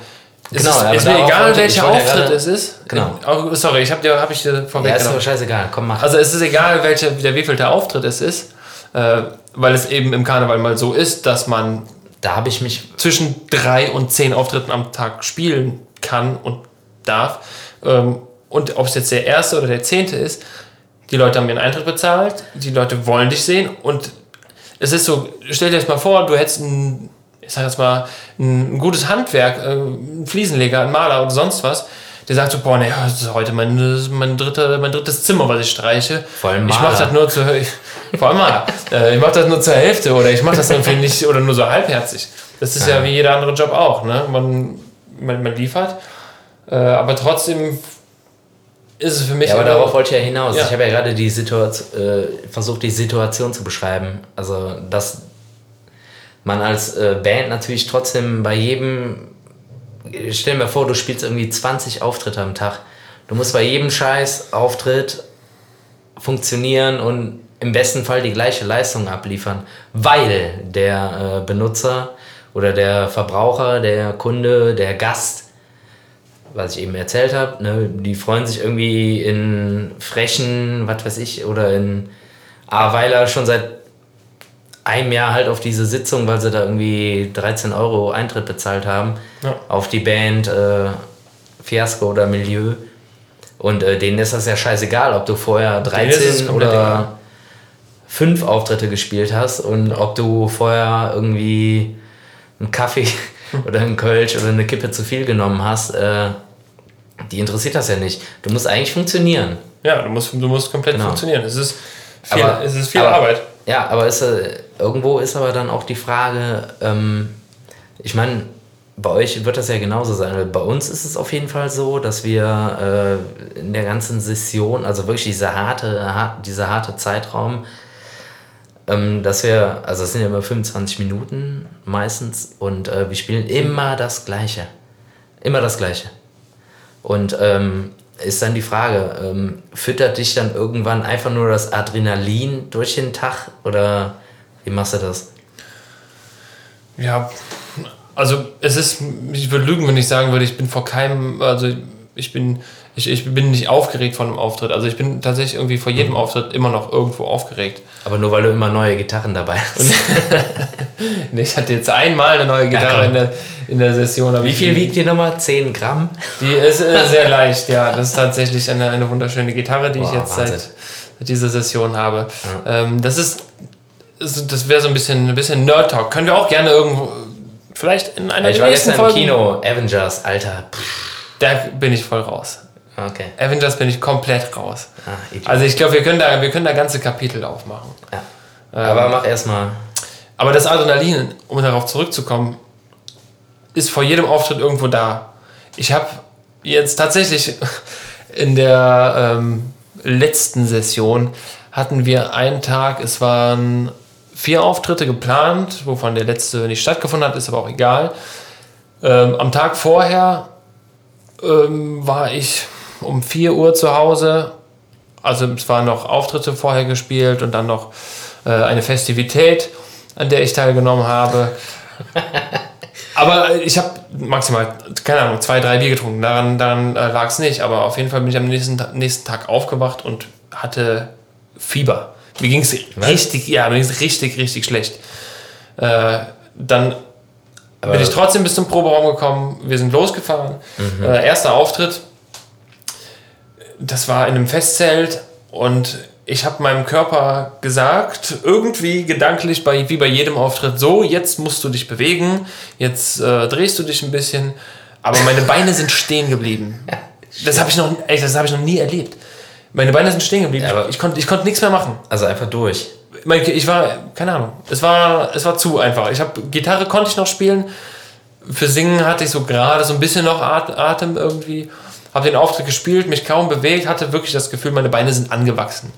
es Genau, ist, ist mir egal, welcher ja Auftritt gerade- es ist. Genau. Oh, sorry, ich habe dir, hab ich dir Ja, ist doch scheißegal. Komm, mach. Also es ist egal, welcher, der wievielte Auftritt es ist. Äh, weil es eben im Karneval mal so ist, dass man Da habe ich mich. zwischen drei und zehn Auftritten am Tag spielen kann und darf. Ähm, und ob es jetzt der erste oder der zehnte ist, die Leute haben ihren Eintritt bezahlt, die Leute wollen dich sehen und es ist so, stell dir das mal vor, du hättest ein, ich sag jetzt mal, ein gutes Handwerk, äh, ein Fliesenleger, ein Maler oder sonst was, der sagt so, boah, nee, das ist heute mein, ist mein, dritte, mein drittes Zimmer, was ich streiche. Vor allem ich Maler. mache das nur zur, ich, vor allem Maler. Äh, ich mache das nur zur Hälfte oder ich mache das irgendwie nicht oder nur so halbherzig. Das ist ja, Ja. wie jeder andere Job auch. Ne? Man, man, man liefert, äh, aber trotzdem ist es für mich. Ja, aber immer- darauf wollte ich ja hinaus. Ja. Ich habe ja gerade die Situation, äh, versucht, die Situation zu beschreiben. Also, dass man als äh, Band natürlich trotzdem bei jedem. Stell mal vor, du spielst irgendwie 20 Auftritte am Tag. Du musst bei jedem Scheiß Auftritt funktionieren und im besten Fall die gleiche Leistung abliefern, weil der äh, Benutzer oder der Verbraucher, der Kunde, der Gast was ich eben erzählt habe, ne, die freuen sich irgendwie in Frechen, was weiß ich, oder in Ahrweiler schon seit einem Jahr halt auf diese Sitzung, weil sie da irgendwie 13 Euro Eintritt bezahlt haben, Ja. auf die Band äh, Fiasco oder Milieu. Und äh, denen ist das ja scheißegal, ob du vorher Denen ist es 13 komplett egal. oder fünf Auftritte gespielt hast und ob du vorher irgendwie einen Kaffee oder einen Kölsch oder eine Kippe zu viel genommen hast, äh, die interessiert das ja nicht. Du musst eigentlich funktionieren. Ja, du musst, du musst komplett Genau. funktionieren. Es ist viel, Aber- es ist viel aber- Arbeit. Ja, aber ist, äh, irgendwo ist aber dann auch die Frage, ähm, ich meine, bei euch wird das ja genauso sein. Bei uns ist es auf jeden Fall so, dass wir äh, in der ganzen Session, also wirklich dieser harte, har- dieser harte Zeitraum, ähm, dass wir, also es sind ja immer 25 Minuten meistens und äh, wir spielen immer das Gleiche. Immer das Gleiche. Und ähm, ist dann die Frage, ähm, füttert dich dann irgendwann einfach nur das Adrenalin durch den Tag oder wie machst du das? Ja, also es ist, ich würde lügen, wenn ich sagen würde, ich bin vor keinem, also ich bin, ich, ich bin nicht aufgeregt von einem Auftritt. Also ich bin tatsächlich irgendwie vor Mhm. jedem Auftritt immer noch irgendwo aufgeregt. Aber nur weil du immer neue Gitarren dabei hast. Ich hatte jetzt einmal eine neue Gitarre komm. in, der, in der Session. Wie ich- viel wiegt die nochmal? 10 Gramm? Die ist äh, sehr leicht, ja. Das ist tatsächlich eine, eine wunderschöne Gitarre, die ich Boah, jetzt seit, Wahnsinn. seit dieser Session habe. Ähm, das ist, das wäre so ein bisschen, ein bisschen Nerd-Talk. Können wir auch gerne irgendwo, vielleicht in einer Ich der war gestern im Folgen. Kino, Avengers, Alter. Pff, Da bin ich voll raus. Okay. Avengers bin ich komplett raus. Ah. Also ich glaube, wir können da, wir können da ganze Kapitel aufmachen. ja. Aber mach erstmal. Aber das Adrenalin, um darauf zurückzukommen, ist vor jedem Auftritt irgendwo da. Ich habe jetzt tatsächlich in der ähm, letzten Session hatten wir einen Tag, es waren vier Auftritte geplant, wovon der letzte nicht stattgefunden hat, ist aber auch egal. Ähm, am Tag vorher ähm, war ich um 4 Uhr zu Hause. Also es waren noch Auftritte vorher gespielt und dann noch äh, eine Festivität, an der ich teilgenommen habe. Aber ich habe maximal, keine Ahnung, zwei, drei Bier getrunken. Daran, daran äh, lag es nicht. Aber auf jeden Fall bin ich am nächsten, nächsten Tag aufgewacht und hatte Fieber. Mir ging es richtig, ja, mir ging's richtig, richtig schlecht. Äh, dann Aber bin ich trotzdem bis zum Proberaum gekommen. Wir sind losgefahren. Äh, erster Auftritt. Das war in einem Festzelt und ich habe meinem Körper gesagt, irgendwie gedanklich, bei, wie bei jedem Auftritt, so, jetzt musst du dich bewegen, jetzt äh, drehst du dich ein bisschen, aber meine Beine sind stehen geblieben. Das habe ich, noch- ey, das hab ich noch nie erlebt. Meine Beine sind stehen geblieben. Ja, aber- ich konnte ich konnt nichts mehr machen. also einfach durch. Ich war, keine Ahnung, es war, es war zu einfach. Ich habe Gitarre konnte ich noch spielen. Für Singen hatte ich so gerade so ein bisschen noch At- Atem irgendwie. Habe den Auftritt gespielt, mich kaum bewegt, hatte wirklich das Gefühl, meine Beine sind angewachsen.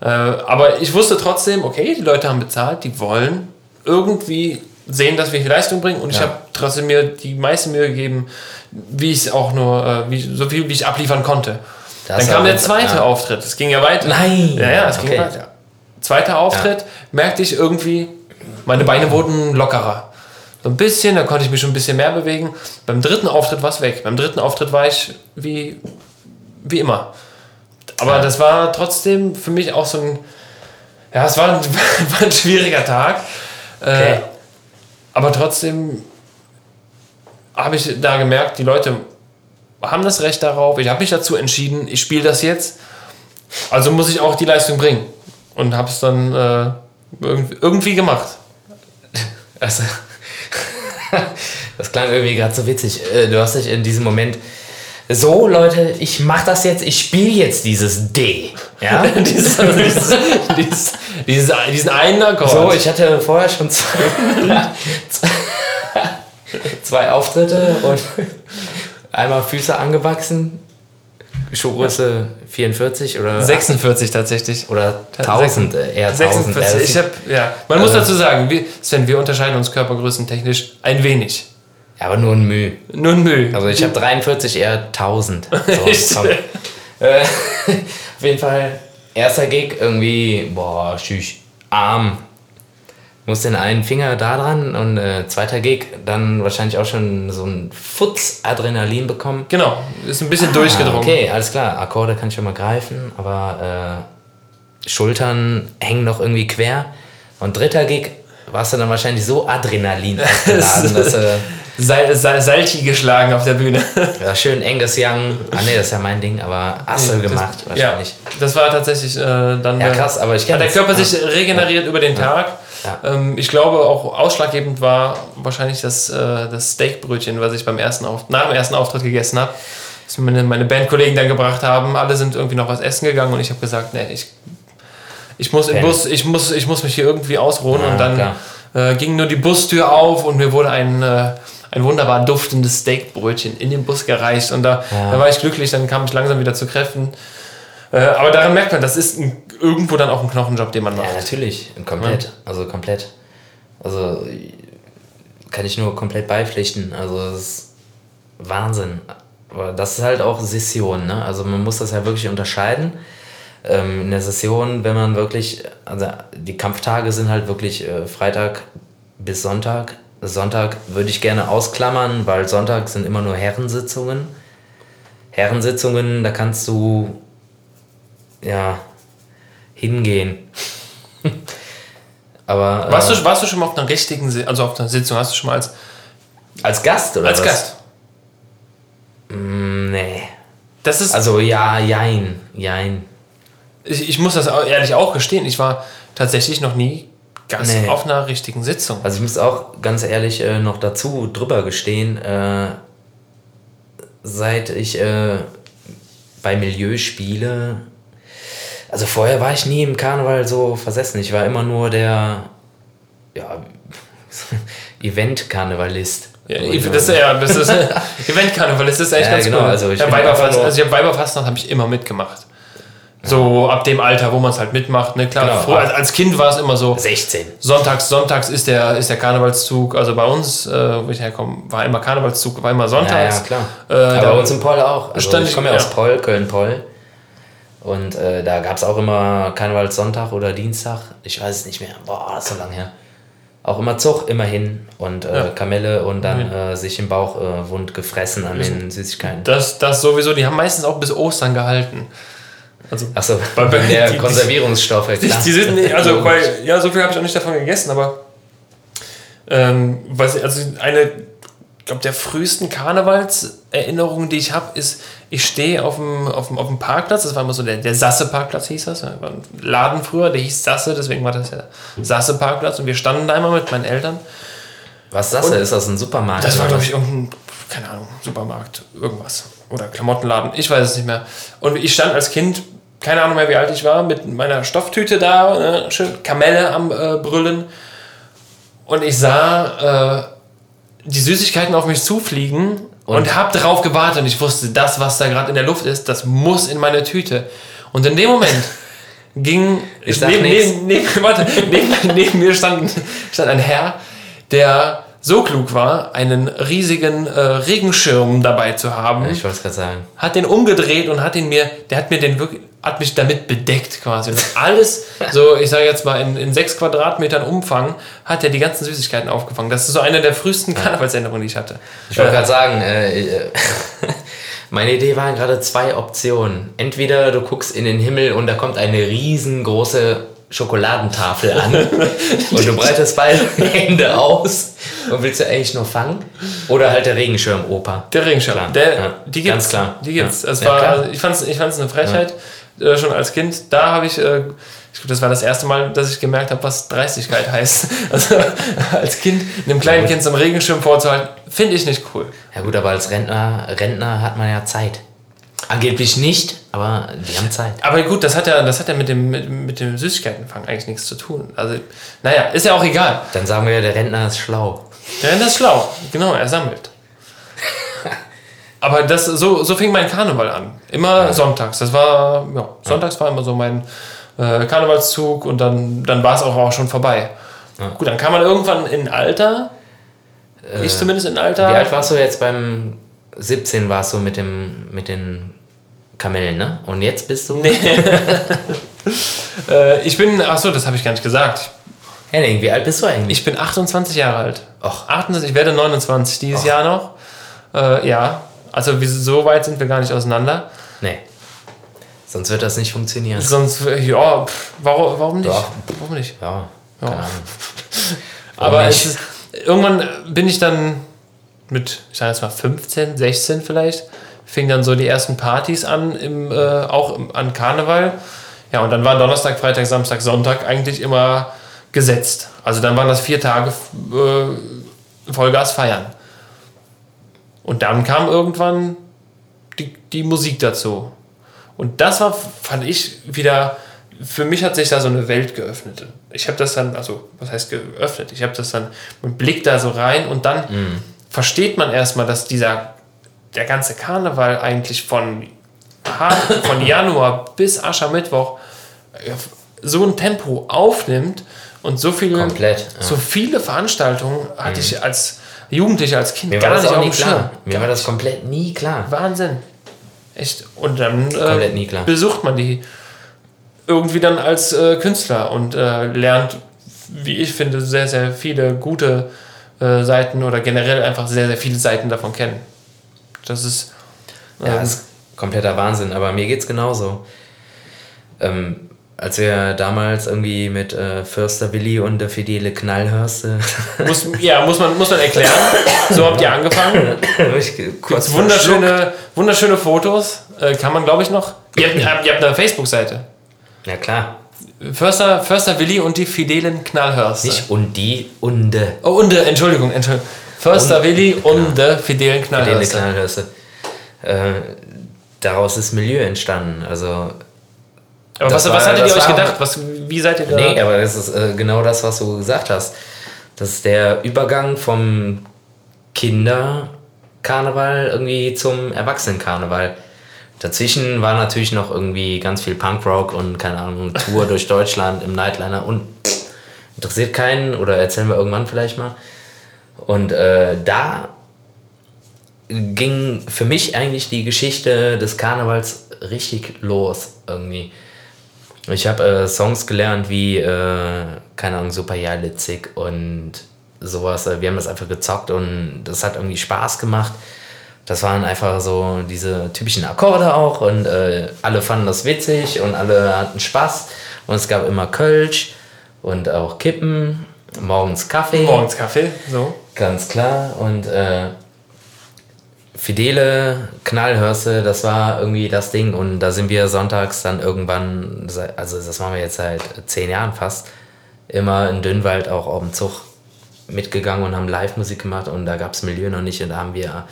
Äh, aber ich wusste trotzdem, okay, die Leute haben bezahlt, die wollen irgendwie sehen, dass wir hier Leistung bringen und ich Ja. habe trotzdem mir die meiste Mühe gegeben, wie ich es auch nur, äh, wie, so viel wie ich abliefern konnte. Das Dann kam der zweite ja. Auftritt. Es ging ja weiter. Nein! Ja, ja, es Okay. ging weiter. Zweiter Auftritt merkte ich irgendwie, meine Beine wurden lockerer. So ein bisschen, da konnte ich mich schon ein bisschen mehr bewegen. Beim dritten Auftritt war es weg. Beim dritten Auftritt war ich wie, wie immer. Aber das war trotzdem für mich auch so ein, Ja, es war ein, war ein schwieriger Tag. Okay. Äh, aber trotzdem habe ich da gemerkt, die Leute haben das Recht darauf. Ich habe mich dazu entschieden, ich spiele das jetzt. Also muss ich auch die Leistung bringen. Und habe es dann äh, irgendwie, irgendwie gemacht. Also, das klang irgendwie gerade so witzig. Äh, Du hast dich in diesem Moment so, Leute, ich mach das jetzt, ich spiele jetzt dieses D. Ja? dieses, dieses, dieses, dieses, diesen einen Akkord. So, ich hatte vorher schon zwei, zwei Auftritte und einmal Füße angewachsen, Schuhgröße 44 oder 46 tatsächlich. oder 1000, äh, eher 1000. 46. Äh, Ich hab, ja. Man muss Äh. dazu sagen, wir, Sven, wir unterscheiden uns körpergrößentechnisch ein wenig. ja, aber nur ein Mühe. Nur ein Müll. Also ich habe 43, eher 1000. Echt? So, äh, auf jeden Fall, erster Gig irgendwie, boah, tschüss, arm. Muss den einen Finger da dran und äh, zweiter Gig, dann wahrscheinlich auch schon so ein Futz Adrenalin bekommen. Genau, ist ein bisschen durchgedrungen. Ah, okay, alles klar. Akkorde kann ich schon mal greifen, aber äh, Schultern hängen noch irgendwie quer. Und dritter Gig warst du dann wahrscheinlich so Adrenalin aufgeladen, dass äh, Sal Sal Salti geschlagen auf der Bühne. ja, schön Angus Young. Ah nee, das ist ja mein Ding, aber Assel gemacht ja, wahrscheinlich. das war tatsächlich äh, dann. Ja, krass, aber ich Hat kenne der Körper sich regeneriert über den Tag. Ja. Ähm, ich glaube, auch ausschlaggebend war wahrscheinlich das, äh, das Steakbrötchen, was ich beim ersten Auf nach dem ersten Auftritt gegessen habe. Das meine, meine Bandkollegen dann gebracht haben. Alle sind irgendwie noch was essen gegangen und ich habe gesagt, nee, ich, ich muss im. Bus, ich muss, ich muss mich hier irgendwie ausruhen. Ja, und dann äh, ging nur die Bustür auf und mir wurde ein, äh, ein wunderbar duftendes Steakbrötchen in den Bus gereicht. Und da, Ja. da war ich glücklich, dann kam ich langsam wieder zu Kräften. Äh, aber daran merkt man, das ist ein, irgendwo dann auch ein Knochenjob, den man macht. Ja, natürlich, komplett. Also komplett. Also kann ich nur komplett beipflichten. Also es ist Wahnsinn. Aber das ist halt auch Session, ne? Also man muss das ja wirklich unterscheiden. Ähm, in der Session, wenn man wirklich, also die Kampftage sind halt wirklich äh, Freitag bis Sonntag. Sonntag würde ich gerne ausklammern, weil Sonntag sind immer nur Herrensitzungen. Herrensitzungen, da kannst du ja hingehen. Aber äh, Warst, du, warst du schon mal auf einer richtigen, also auf einer Sitzung, hast du schon mal als, als Gast oder als was? Gast? Mm, Nee. Das ist, Also ja, jein, jein. ich, ich muss das ehrlich auch gestehen, ich war tatsächlich noch nie Gast Nee. auf einer richtigen Sitzung. Also ich muss auch ganz ehrlich äh, noch dazu drüber gestehen, äh, seit ich äh, bei Milieu spiele, also vorher war ich nie im Karneval so versessen. Ich war immer nur der ja, Event-Karnevalist. Ja, das, ist ja, das ist Eventkarneval, das ist echt Ja, ganz genau, cool. also ich ja, Weiberfastnacht, also ich hab Weiberfastnacht habe ich immer mitgemacht. So ab dem Alter, wo man es halt mitmacht. Ne? Klar, Genau. früher, als, als Kind war es immer so, 16. Sonntags, sonntags ist der, ist der Karnevalszug, also bei uns, äh, wo ich herkomme, war immer Karnevalszug, war immer Ja, sonntags. ja, klar. Äh, Aber bei uns im Poll auch. Also Stand ich komme ja ja. aus Poll, Köln-Poll. Und äh, da gab es auch immer Karnevalssonntag oder Dienstag. Ich weiß es nicht mehr. Boah, das ist so lange her. Auch immer Zug, immer hin. Und äh, Ja. Kamelle und dann äh, sich im Bauch äh, wund gefressen an den Süßigkeiten. Das, das sowieso, die haben meistens auch bis Ostern gehalten. Also, Achso, Bei- bei- der die- Konservierungsstoffe, die, die sind nicht, also, weil, ja, so viel habe ich auch nicht davon gegessen, aber ähm, was, also eine, ich glaube, der frühesten Karnevalserinnerungen, die ich habe, ist, ich stehe auf dem, auf, dem, auf dem Parkplatz, das war immer so der, der Sasse-Parkplatz hieß das, war ein Laden früher, der hieß Sasse, deswegen war das ja Sasse-Parkplatz und wir standen da immer mit meinen Eltern. Was ist das? Ist das ein Supermarkt? Das war, glaube ich, irgendein, keine Ahnung, Supermarkt, irgendwas. Oder Klamottenladen, ich weiß es nicht mehr. Und ich stand als Kind, keine Ahnung mehr, wie alt ich war, mit meiner Stofftüte da, ne, schön Kamelle am äh, Brüllen. Und ich sah äh, die Süßigkeiten auf mich zufliegen und, Und? hab darauf gewartet. Und ich wusste, das, was da gerade in der Luft ist, das muss in meine Tüte. Und in dem Moment ging. Ich neben, neben, neben, warte, neben, neben mir stand, stand ein Herr, der so klug war, einen riesigen äh, Regenschirm dabei zu haben, Ich wollte es gerade sagen. hat den umgedreht und hat ihn mir, der hat mir den wirklich, hat mich damit bedeckt quasi. Und alles, so ich sage jetzt mal in, in sechs Quadratmetern Umfang, hat er die ganzen Süßigkeiten aufgefangen. Das ist so eine der frühesten Karnevalsänderungen, die ich hatte. Ich wollte gerade sagen, äh, äh, meine Idee waren gerade zwei Optionen. Entweder du guckst in den Himmel und da kommt eine riesengroße Schokoladentafel an und du breitest beide Hände aus und willst du eigentlich nur fangen? Oder halt der Regenschirm, Opa? Der Regenschirm. Klar, Der, ja, Die gibt's. ganz klar. Die gibt's. Ja. Es Ja, war, ich fand es ich fand's eine Frechheit, äh, schon als Kind. Da habe ich, äh, ich glaube, das war das erste Mal, dass ich gemerkt habe, was Dreistigkeit heißt. Also als Kind einem kleinen Kind zum Regenschirm vorzuhalten, finde ich nicht cool. Ja gut, aber als Rentner, Rentner hat man ja Zeit. Angeblich nicht, aber die haben Zeit. Aber gut, das hat ja, das hat ja mit dem, mit, mit dem Süßigkeitenfang eigentlich nichts zu tun. Also, naja, ist ja auch egal. Dann sagen wir ja, der Rentner ist schlau. Der Rentner ist schlau. Genau, er sammelt. Aber das, so, so fing mein Karneval an. Immer sonntags. Das war, ja, sonntags war immer so mein äh, Karnevalszug und dann, dann war es auch, auch schon vorbei. Gut, dann kam man irgendwann in Alter. ich zumindest in Alter. Wie alt warst du jetzt beim 17 warst du mit dem mit den Kamellen, ne? Und jetzt bist du Äh, ich bin, ach so, das habe ich gar nicht gesagt. Henning, wie alt bist du eigentlich? Ich bin 28 Jahre alt. Och. 28, ich werde 29 dieses Jahr noch. Äh, ja, also so weit sind wir gar nicht auseinander. Nee. Sonst wird das nicht funktionieren. Sonst, ja, pff, warum, warum nicht? Doch. Warum nicht? Ja, keine Ahnung. Aber nicht? ist, irgendwann bin ich dann mit, ich sage jetzt mal 15, 16 vielleicht, fing dann so die ersten Partys an, im, äh, auch im, an Karneval. Ja, und dann waren Donnerstag, Freitag, Samstag, Sonntag eigentlich immer gesetzt. Also dann waren das vier Tage äh, Vollgas feiern. Und dann kam irgendwann die, die Musik dazu. Und das war, fand ich, wieder, für mich hat sich da so eine Welt geöffnet. Ich habe das dann, also, was heißt geöffnet? Ich habe das dann mit Blick da so rein und dann versteht man erstmal, dass dieser, der ganze Karneval eigentlich von, von Januar bis Aschermittwoch äh, so ein Tempo aufnimmt und so viele, Komplett, ja. so viele Veranstaltungen hatte ich als Jugendlicher, als Kind Mir gar das nicht auch auf dem klar. Schirm. Mir war das komplett nie klar. Wahnsinn. Echt. Und dann äh, besucht man die irgendwie dann als äh, Künstler und äh, lernt, wie ich finde, sehr, sehr viele gute äh, Seiten oder generell einfach sehr, sehr viele Seiten davon kennen. Das ist. Ja, ähm, ist kompletter Wahnsinn, aber mir geht's genauso. Ähm, als wir damals irgendwie mit äh, Förster Willi und der Fidele Knallhörste muss, ja, muss man, muss man erklären. So habt ihr angefangen. kurz wunderschöne, wunderschöne Fotos. Äh, kann man, glaube ich, noch. Ihr habt, ihr habt eine Facebook-Seite. Ja klar, Förster, Förster Willi und die fidelen Knallhörste. nicht und die und der Oh, und, äh, Entschuldigung, Entschuldigung. Förster Willi und der fidelen Fidele Knallhörste. Knallhörste. Äh, daraus ist Milieu entstanden. Also Aber was, was war- hattet ihr euch gedacht? Was, wie seid ihr da? Nee, aber das ist äh, genau das, was du gesagt hast. Das ist der Übergang vom Kinderkarneval irgendwie zum Erwachsenenkarneval. Dazwischen war natürlich noch irgendwie ganz viel Punkrock und keine Ahnung, Tour durch Deutschland im Nightliner und pff, interessiert keinen oder erzählen wir irgendwann vielleicht mal. Und äh, da ging für mich eigentlich die Geschichte des Karnevals richtig los irgendwie. Ich habe äh, Songs gelernt wie, äh, keine Ahnung, Super Jalitzig und sowas. Äh, Wir haben das einfach gezockt und das hat irgendwie Spaß gemacht. Das waren einfach so diese typischen Akkorde auch und äh, alle fanden das witzig und alle hatten Spaß. Und es gab immer Kölsch und auch Kippen, morgens Kaffee. Morgens Kaffee, so. Ganz klar. Und äh, Fidele, Knallhörste, das war irgendwie das Ding. Und da sind wir sonntags dann irgendwann, also das machen wir jetzt seit zehn Jahren fast, immer in Dünnwald auch auf dem Zug mitgegangen und haben Live-Musik gemacht. Und da gab es Milieu noch nicht. Und da haben wir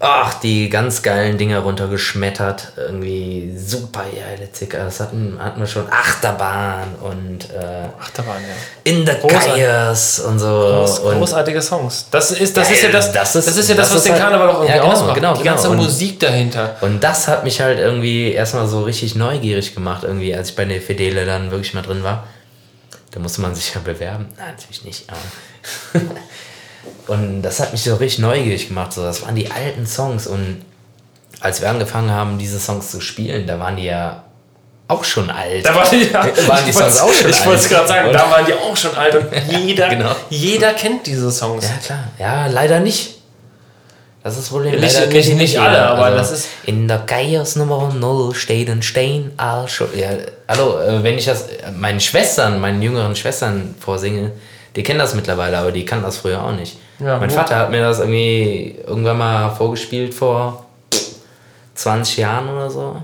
ach, die ganz geilen Dinger runtergeschmettert. Irgendwie super geile Zicker. Das hatten, hatten wir schon Achterbahn und äh, Achterbahn, ja. In the. Chaos und so. Groß, und großartige Songs. Das ist, das Geil, ist ja das, das das ist- ist, ja das, das was ist den halt- Karneval auch irgendwie ja, genau, ausmacht. genau, Die genau. ganze Und- Musik dahinter. Und das hat mich halt irgendwie erstmal so richtig neugierig gemacht, irgendwie, als ich bei der Fidele dann wirklich mal drin war. Da musste man sich ja bewerben. Nein, natürlich nicht, aber. und das hat mich so richtig neugierig gemacht. So, das waren die alten Songs. Und als wir angefangen haben, diese Songs zu spielen, da waren die ja auch schon alt. Da waren die, ja, Waren die ich Songs auch schon Ich alt. wollte es gerade sagen, Und- da waren die auch schon alt und jeder, Genau. jeder kennt diese Songs. Ja, klar. Ja, leider nicht. Das ist Problem. Nicht- leider nicht- nicht alle, aber das ist- In der Geiers Nummer 0 steht ein Stein. Ja, hallo, äh, wenn ich das meinen Schwestern, meinen jüngeren Schwestern vorsinge, die kennen das mittlerweile, aber die kannten das früher auch nicht. Ja, mein. Vater hat mir das irgendwie irgendwann mal vorgespielt vor 20 Jahren oder so.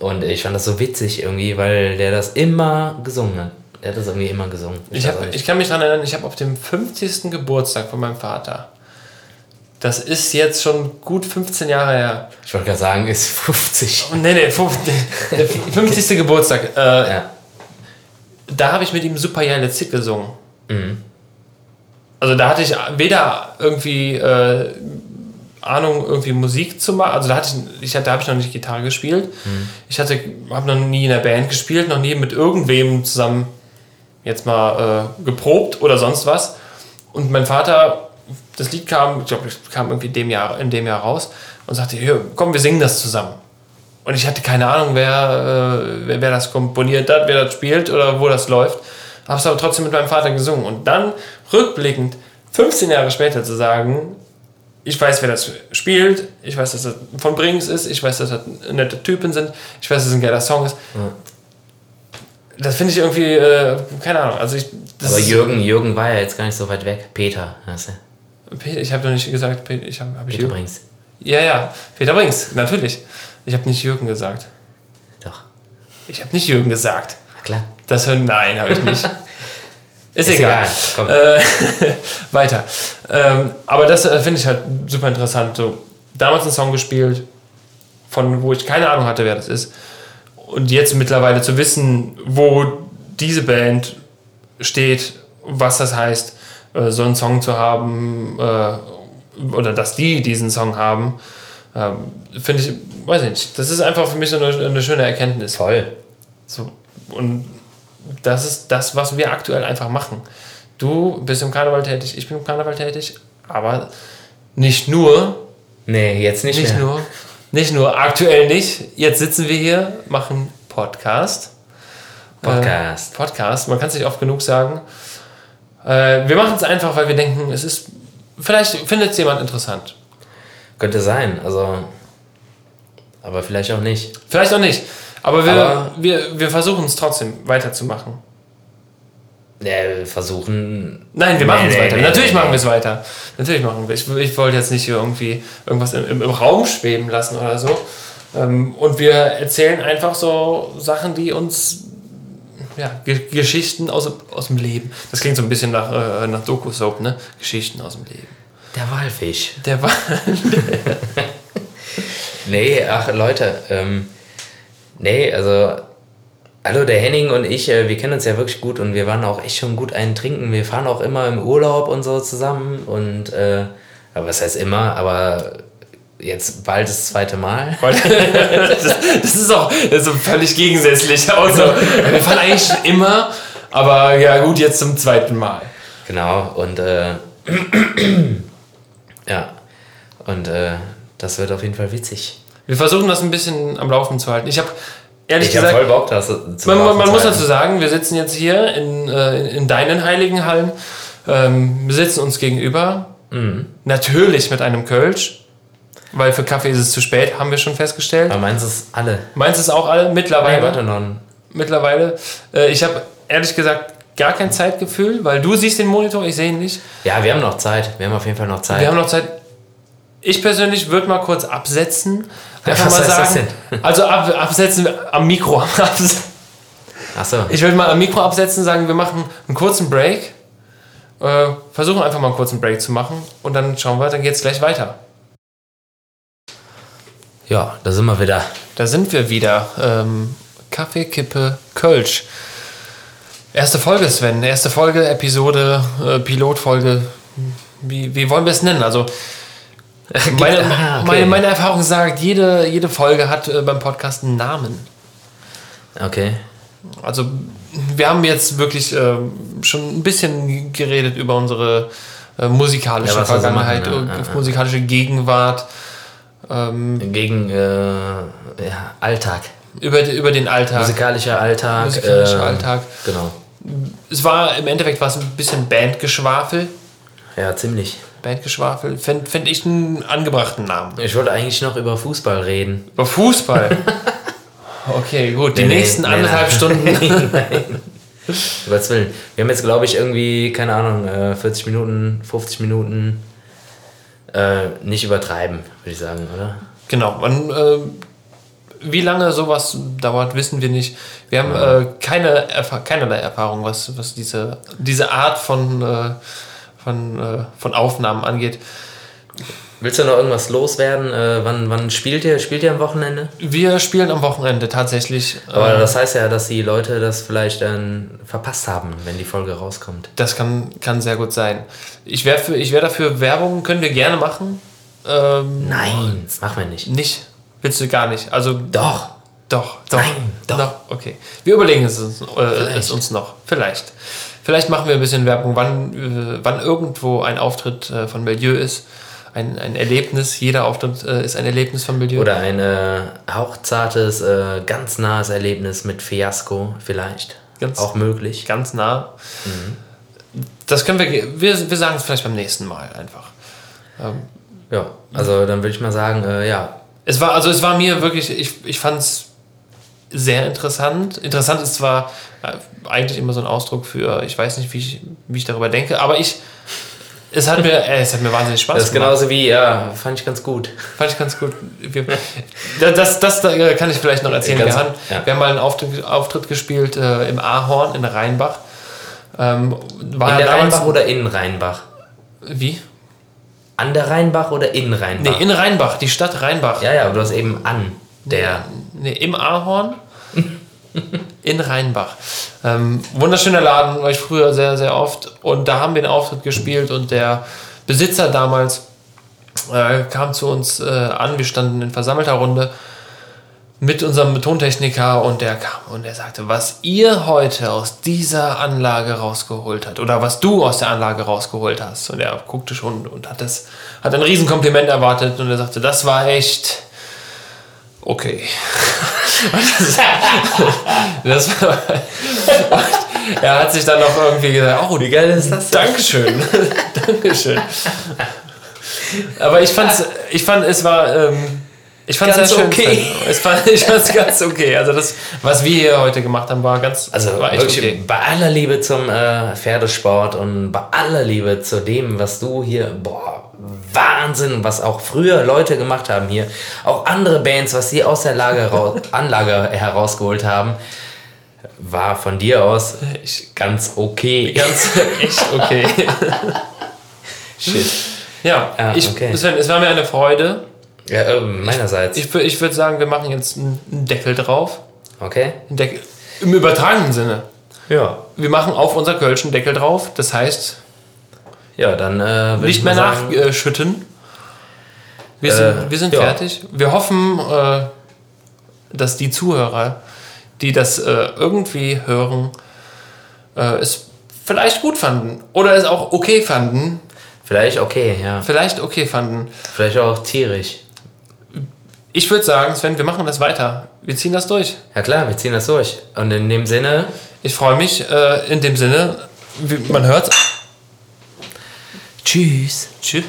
Und ich fand das so witzig irgendwie, weil der das immer gesungen hat. Der hat das irgendwie immer gesungen. Ich, weiß hab, ich kann mich daran erinnern, ich habe auf dem 50. Geburtstag von meinem Vater, das ist jetzt schon gut 15 Jahre her. ich wollte gerade sagen, ist 50. Oh, Nee, nee, 50. der 50. Geburtstag. Äh, Ja. Da habe ich mit ihm Super Jelle Zick gesungen. Mhm. Also da hatte ich weder irgendwie äh, Ahnung, irgendwie Musik zu machen. Also da hatte ich, ich hatte, da habe ich noch nicht Gitarre gespielt. Mhm. Ich hatte, habe noch nie in der Band gespielt, noch nie mit irgendwem zusammen jetzt mal äh, geprobt oder sonst was. Und mein Vater, das Lied kam, ich glaube, es kam irgendwie in dem Jahr, in dem Jahr raus und sagte, komm, wir singen das zusammen. Und ich hatte keine Ahnung, wer, äh, wer, das komponiert hat, wer das spielt oder wo das läuft. Habe es aber trotzdem mit meinem Vater gesungen. Und dann rückblickend, 15 Jahre später zu sagen, ich weiß, wer das spielt, ich weiß, dass das von Brings ist, ich weiß, dass das nette Typen sind, ich weiß, dass es ein geiler Song ist. Das finde ich irgendwie, äh, keine Ahnung. Also ich, Aber Jürgen, Jürgen war ja jetzt gar nicht so weit weg. Peter, hast du? Peter, ich habe doch nicht gesagt, Peter, ich hab ich Peter Jürgen. Brings. Ja, ja, Peter Brings, natürlich. Ich habe nicht Jürgen gesagt. Doch. Ich habe nicht Jürgen gesagt. Na klar. Das hören, nein, habe ich nicht. Ist, Ist egal. egal. Äh, weiter. Ähm, aber das äh, finde ich halt super interessant. So, damals einen Song gespielt, von wo ich keine Ahnung hatte, wer das ist. Und jetzt mittlerweile zu wissen, wo diese Band steht, was das heißt, äh, so einen Song zu haben, äh, oder dass die diesen Song haben, ähm, finde ich, weiß ich nicht. Das ist einfach für mich so eine, eine schöne Erkenntnis. Voll. So, und das ist das, was wir aktuell einfach machen. Du bist im Karneval tätig, ich bin im Karneval tätig, aber nicht nur, Nee, jetzt nicht, nicht mehr. nur, nicht nur, aktuell nicht. Jetzt sitzen wir hier, machen Podcast. Podcast. Äh, Podcast, man kann es nicht oft genug sagen. Äh, wir machen es einfach, weil wir denken, es ist, vielleicht findet es jemand interessant. Könnte sein, also. Aber vielleicht auch nicht. Vielleicht auch nicht. Aber wir, Aber- wir, wir versuchen es trotzdem weiterzumachen. Ja, wir versuchen. Nein, wir machen es nee, weiter. nee, Natürlich nee, machen wir es weiter. Natürlich machen wir es. Ich, ich wollte jetzt nicht hier irgendwie irgendwas im, im, im Raum schweben lassen oder so. Ähm, und wir erzählen einfach so Sachen, die uns. Ja, Ge Geschichten aus, aus dem Leben. Das klingt so ein bisschen nach, äh, nach Doku-Soap, ne? Geschichten aus dem Leben. Der Walfisch. Der war. Nee, ach Leute, ähm, nee, also, hallo, der Henning und ich, äh, wir kennen uns ja wirklich gut und wir waren auch echt schon gut einen trinken. Wir fahren auch immer im Urlaub und so zusammen und, äh, aber was heißt immer, aber jetzt bald das zweite Mal. das, das ist auch das ist so völlig gegensätzlich. Also, wir fahren eigentlich schon immer, aber ja, gut, jetzt zum zweiten Mal. Genau, und, äh, ja, und, äh, das wird auf jeden Fall witzig. Wir versuchen das ein bisschen am Laufen zu halten. Ich habe ehrlich Ich gesagt. voll Bock, das zu Man, man, man zu muss dazu sagen, wir sitzen jetzt hier in, äh, in- in deinen heiligen Hallen. Ähm, wir sitzen uns gegenüber. Mhm. Natürlich mit einem Kölsch. Weil für Kaffee ist es zu spät, haben wir schon festgestellt. Aber meinst du es alle? Meinst du es auch alle? Mittlerweile. Nee, warte noch. mittlerweile. Äh, ich habe ehrlich gesagt gar kein Zeitgefühl, weil du siehst den Monitor, ich sehe ihn nicht. Ja, wir haben noch Zeit. Wir haben auf jeden Fall noch Zeit. Wir haben noch Zeit. Ich persönlich würde mal kurz absetzen. Einfach Was mal heißt das sagen. Also ab, absetzen am Mikro. Achso. Ich würde mal am Mikro absetzen und sagen, wir machen einen kurzen Break. Äh, versuchen einfach mal einen kurzen Break zu machen und dann schauen wir, dann geht es gleich weiter. Ja, da sind wir wieder. Da sind wir wieder. Ähm, Kaffee, Kippe, Kölsch. Erste Folge, Sven. Erste Folge, Episode, äh, Pilotfolge. Wie, wie wollen wir es nennen? Also, meine, Ah, okay. meine, meine Erfahrung sagt, jede, jede Folge hat äh, beim Podcast einen Namen. Okay. Also wir haben jetzt wirklich ähm, schon ein bisschen geredet über unsere äh, musikalische Ja, Vergangenheit, machen, ja, äh, ja, ja. musikalische Gegenwart, ähm, Gegen äh, ja, Alltag. über, über den Alltag. Musikalischer Alltag. Musikalischer äh, Alltag. Genau. Es war im Endeffekt war es ein bisschen Bandgeschwafel. Ja, ziemlich. Bandgeschwafel. Fände fänd ich einen angebrachten Namen. Ich wollte eigentlich noch über Fußball reden. Über Fußball. Okay, gut. Die Nee, nee, nächsten nee, anderthalb nein. Stunden. Nein. Gottes Willen. Wir haben jetzt, glaube ich, irgendwie, keine Ahnung, äh, 40 Minuten, 50 Minuten. Äh, nicht übertreiben, würde ich sagen, oder? Genau. Man, äh, wie lange sowas dauert, wissen wir nicht. Wir haben äh, keine Erfa keinerlei Erfahrung, was, was diese, diese Art von, äh, von, äh, von Aufnahmen angeht. Willst du noch irgendwas loswerden? Äh, wann, wann spielt ihr? Spielt ihr am Wochenende? Wir spielen am Wochenende tatsächlich. Aber äh, das heißt ja, dass die Leute das vielleicht dann verpasst haben, wenn die Folge rauskommt. Das kann, kann sehr gut sein. Ich wäre wär dafür, Werbung können wir gerne machen. Ähm, Nein, das machen wir nicht. nicht. Willst du gar nicht. Also Doch. Doch, doch. Nein, doch. Noch, okay. Wir überlegen es uns, äh, es uns noch. Vielleicht. Vielleicht machen wir ein bisschen Werbung, wann, äh, wann irgendwo ein Auftritt äh, von Milieu ist. Ein, ein Erlebnis. Jeder Auftritt äh, ist ein Erlebnis von Milieu. Oder ein äh, hauchzartes, äh, ganz nahes Erlebnis mit Fiasco vielleicht. Ganz- Auch möglich. Ganz nah. Das können wir, wir, wir sagen es vielleicht beim nächsten Mal einfach. Ähm, Ja, also dann würde ich mal sagen, äh, ja, Es war, also es war mir wirklich, ich, ich fand es sehr interessant. Interessant ist zwar äh, eigentlich immer so ein Ausdruck für, ich weiß nicht, wie ich, wie ich darüber denke, aber ich, es hat mir, äh, es hat mir wahnsinnig Spaß das ist genauso wie, ja, fand ich ganz gut. Fand ich ganz gut. Das, das, das äh, kann ich vielleicht noch erzählen. Ganz- wir, haben, ja. wir haben mal einen Auftritt, Auftritt gespielt äh, im Ahorn in Rheinbach. Ähm, In der Rheinbach oder in Rheinbach? Wie? An der Rheinbach oder in Rheinbach? Nee, in Rheinbach, die Stadt Rheinbach. ja, ja, aber du hast eben an der. Nee, im Ahorn. In Rheinbach. Ähm, wunderschöner Laden, war ich früher sehr, sehr oft. Und da haben wir einen Auftritt gespielt und der Besitzer damals äh, kam zu uns äh, an. Wir standen in versammelter Runde mit unserem Tontechniker und der kam und er sagte, was ihr heute aus dieser Anlage rausgeholt habt oder was du aus der Anlage rausgeholt hast. Und er guckte schon und hat das, hat ein Riesenkompliment erwartet und er sagte, das war echt okay. das war, er hat sich dann noch irgendwie gesagt, oh, Wie geil ist das? Dankeschön. Dankeschön. Aber ich fand's, ich fand, es war, ähm, ich fand schön. okay. Es fand, ich fand's ganz okay. Also das, was wir hier heute gemacht haben, war ganz, Also war wirklich okay. bei aller Liebe zum äh, Pferdesport und bei aller Liebe zu dem, was du hier, boah, Wahnsinn, was auch früher Leute gemacht haben hier, auch andere Bands, was sie aus der Lage rau- Anlage herausgeholt haben, war von dir aus ganz okay. ganz echt okay. Shit. Ja, Ah, ich, okay. Es war mir eine Freude. Ja, äh, meinerseits. Ich, ich würde sagen, wir machen jetzt einen Deckel drauf. Okay? Einen Deckel, Im übertragenen Sinne. Ja. Wir machen auf unser Kölsch einen Deckel drauf. Das heißt, Ja, dann äh, nicht mehr nachschütten. Wir sind, Äh, wir sind ja. fertig. Wir hoffen, äh, dass die Zuhörer, die das äh, irgendwie hören, äh, es vielleicht gut fanden oder es auch okay fanden. Vielleicht okay, ja. Vielleicht okay fanden. Vielleicht auch tierisch. Ich würde sagen, Sven, wir machen das weiter. Wir ziehen das durch. Ja klar, wir ziehen das durch. Und in dem Sinne, Ich freue mich äh, in dem Sinne, wie, man hört. tschüss. Tschüss.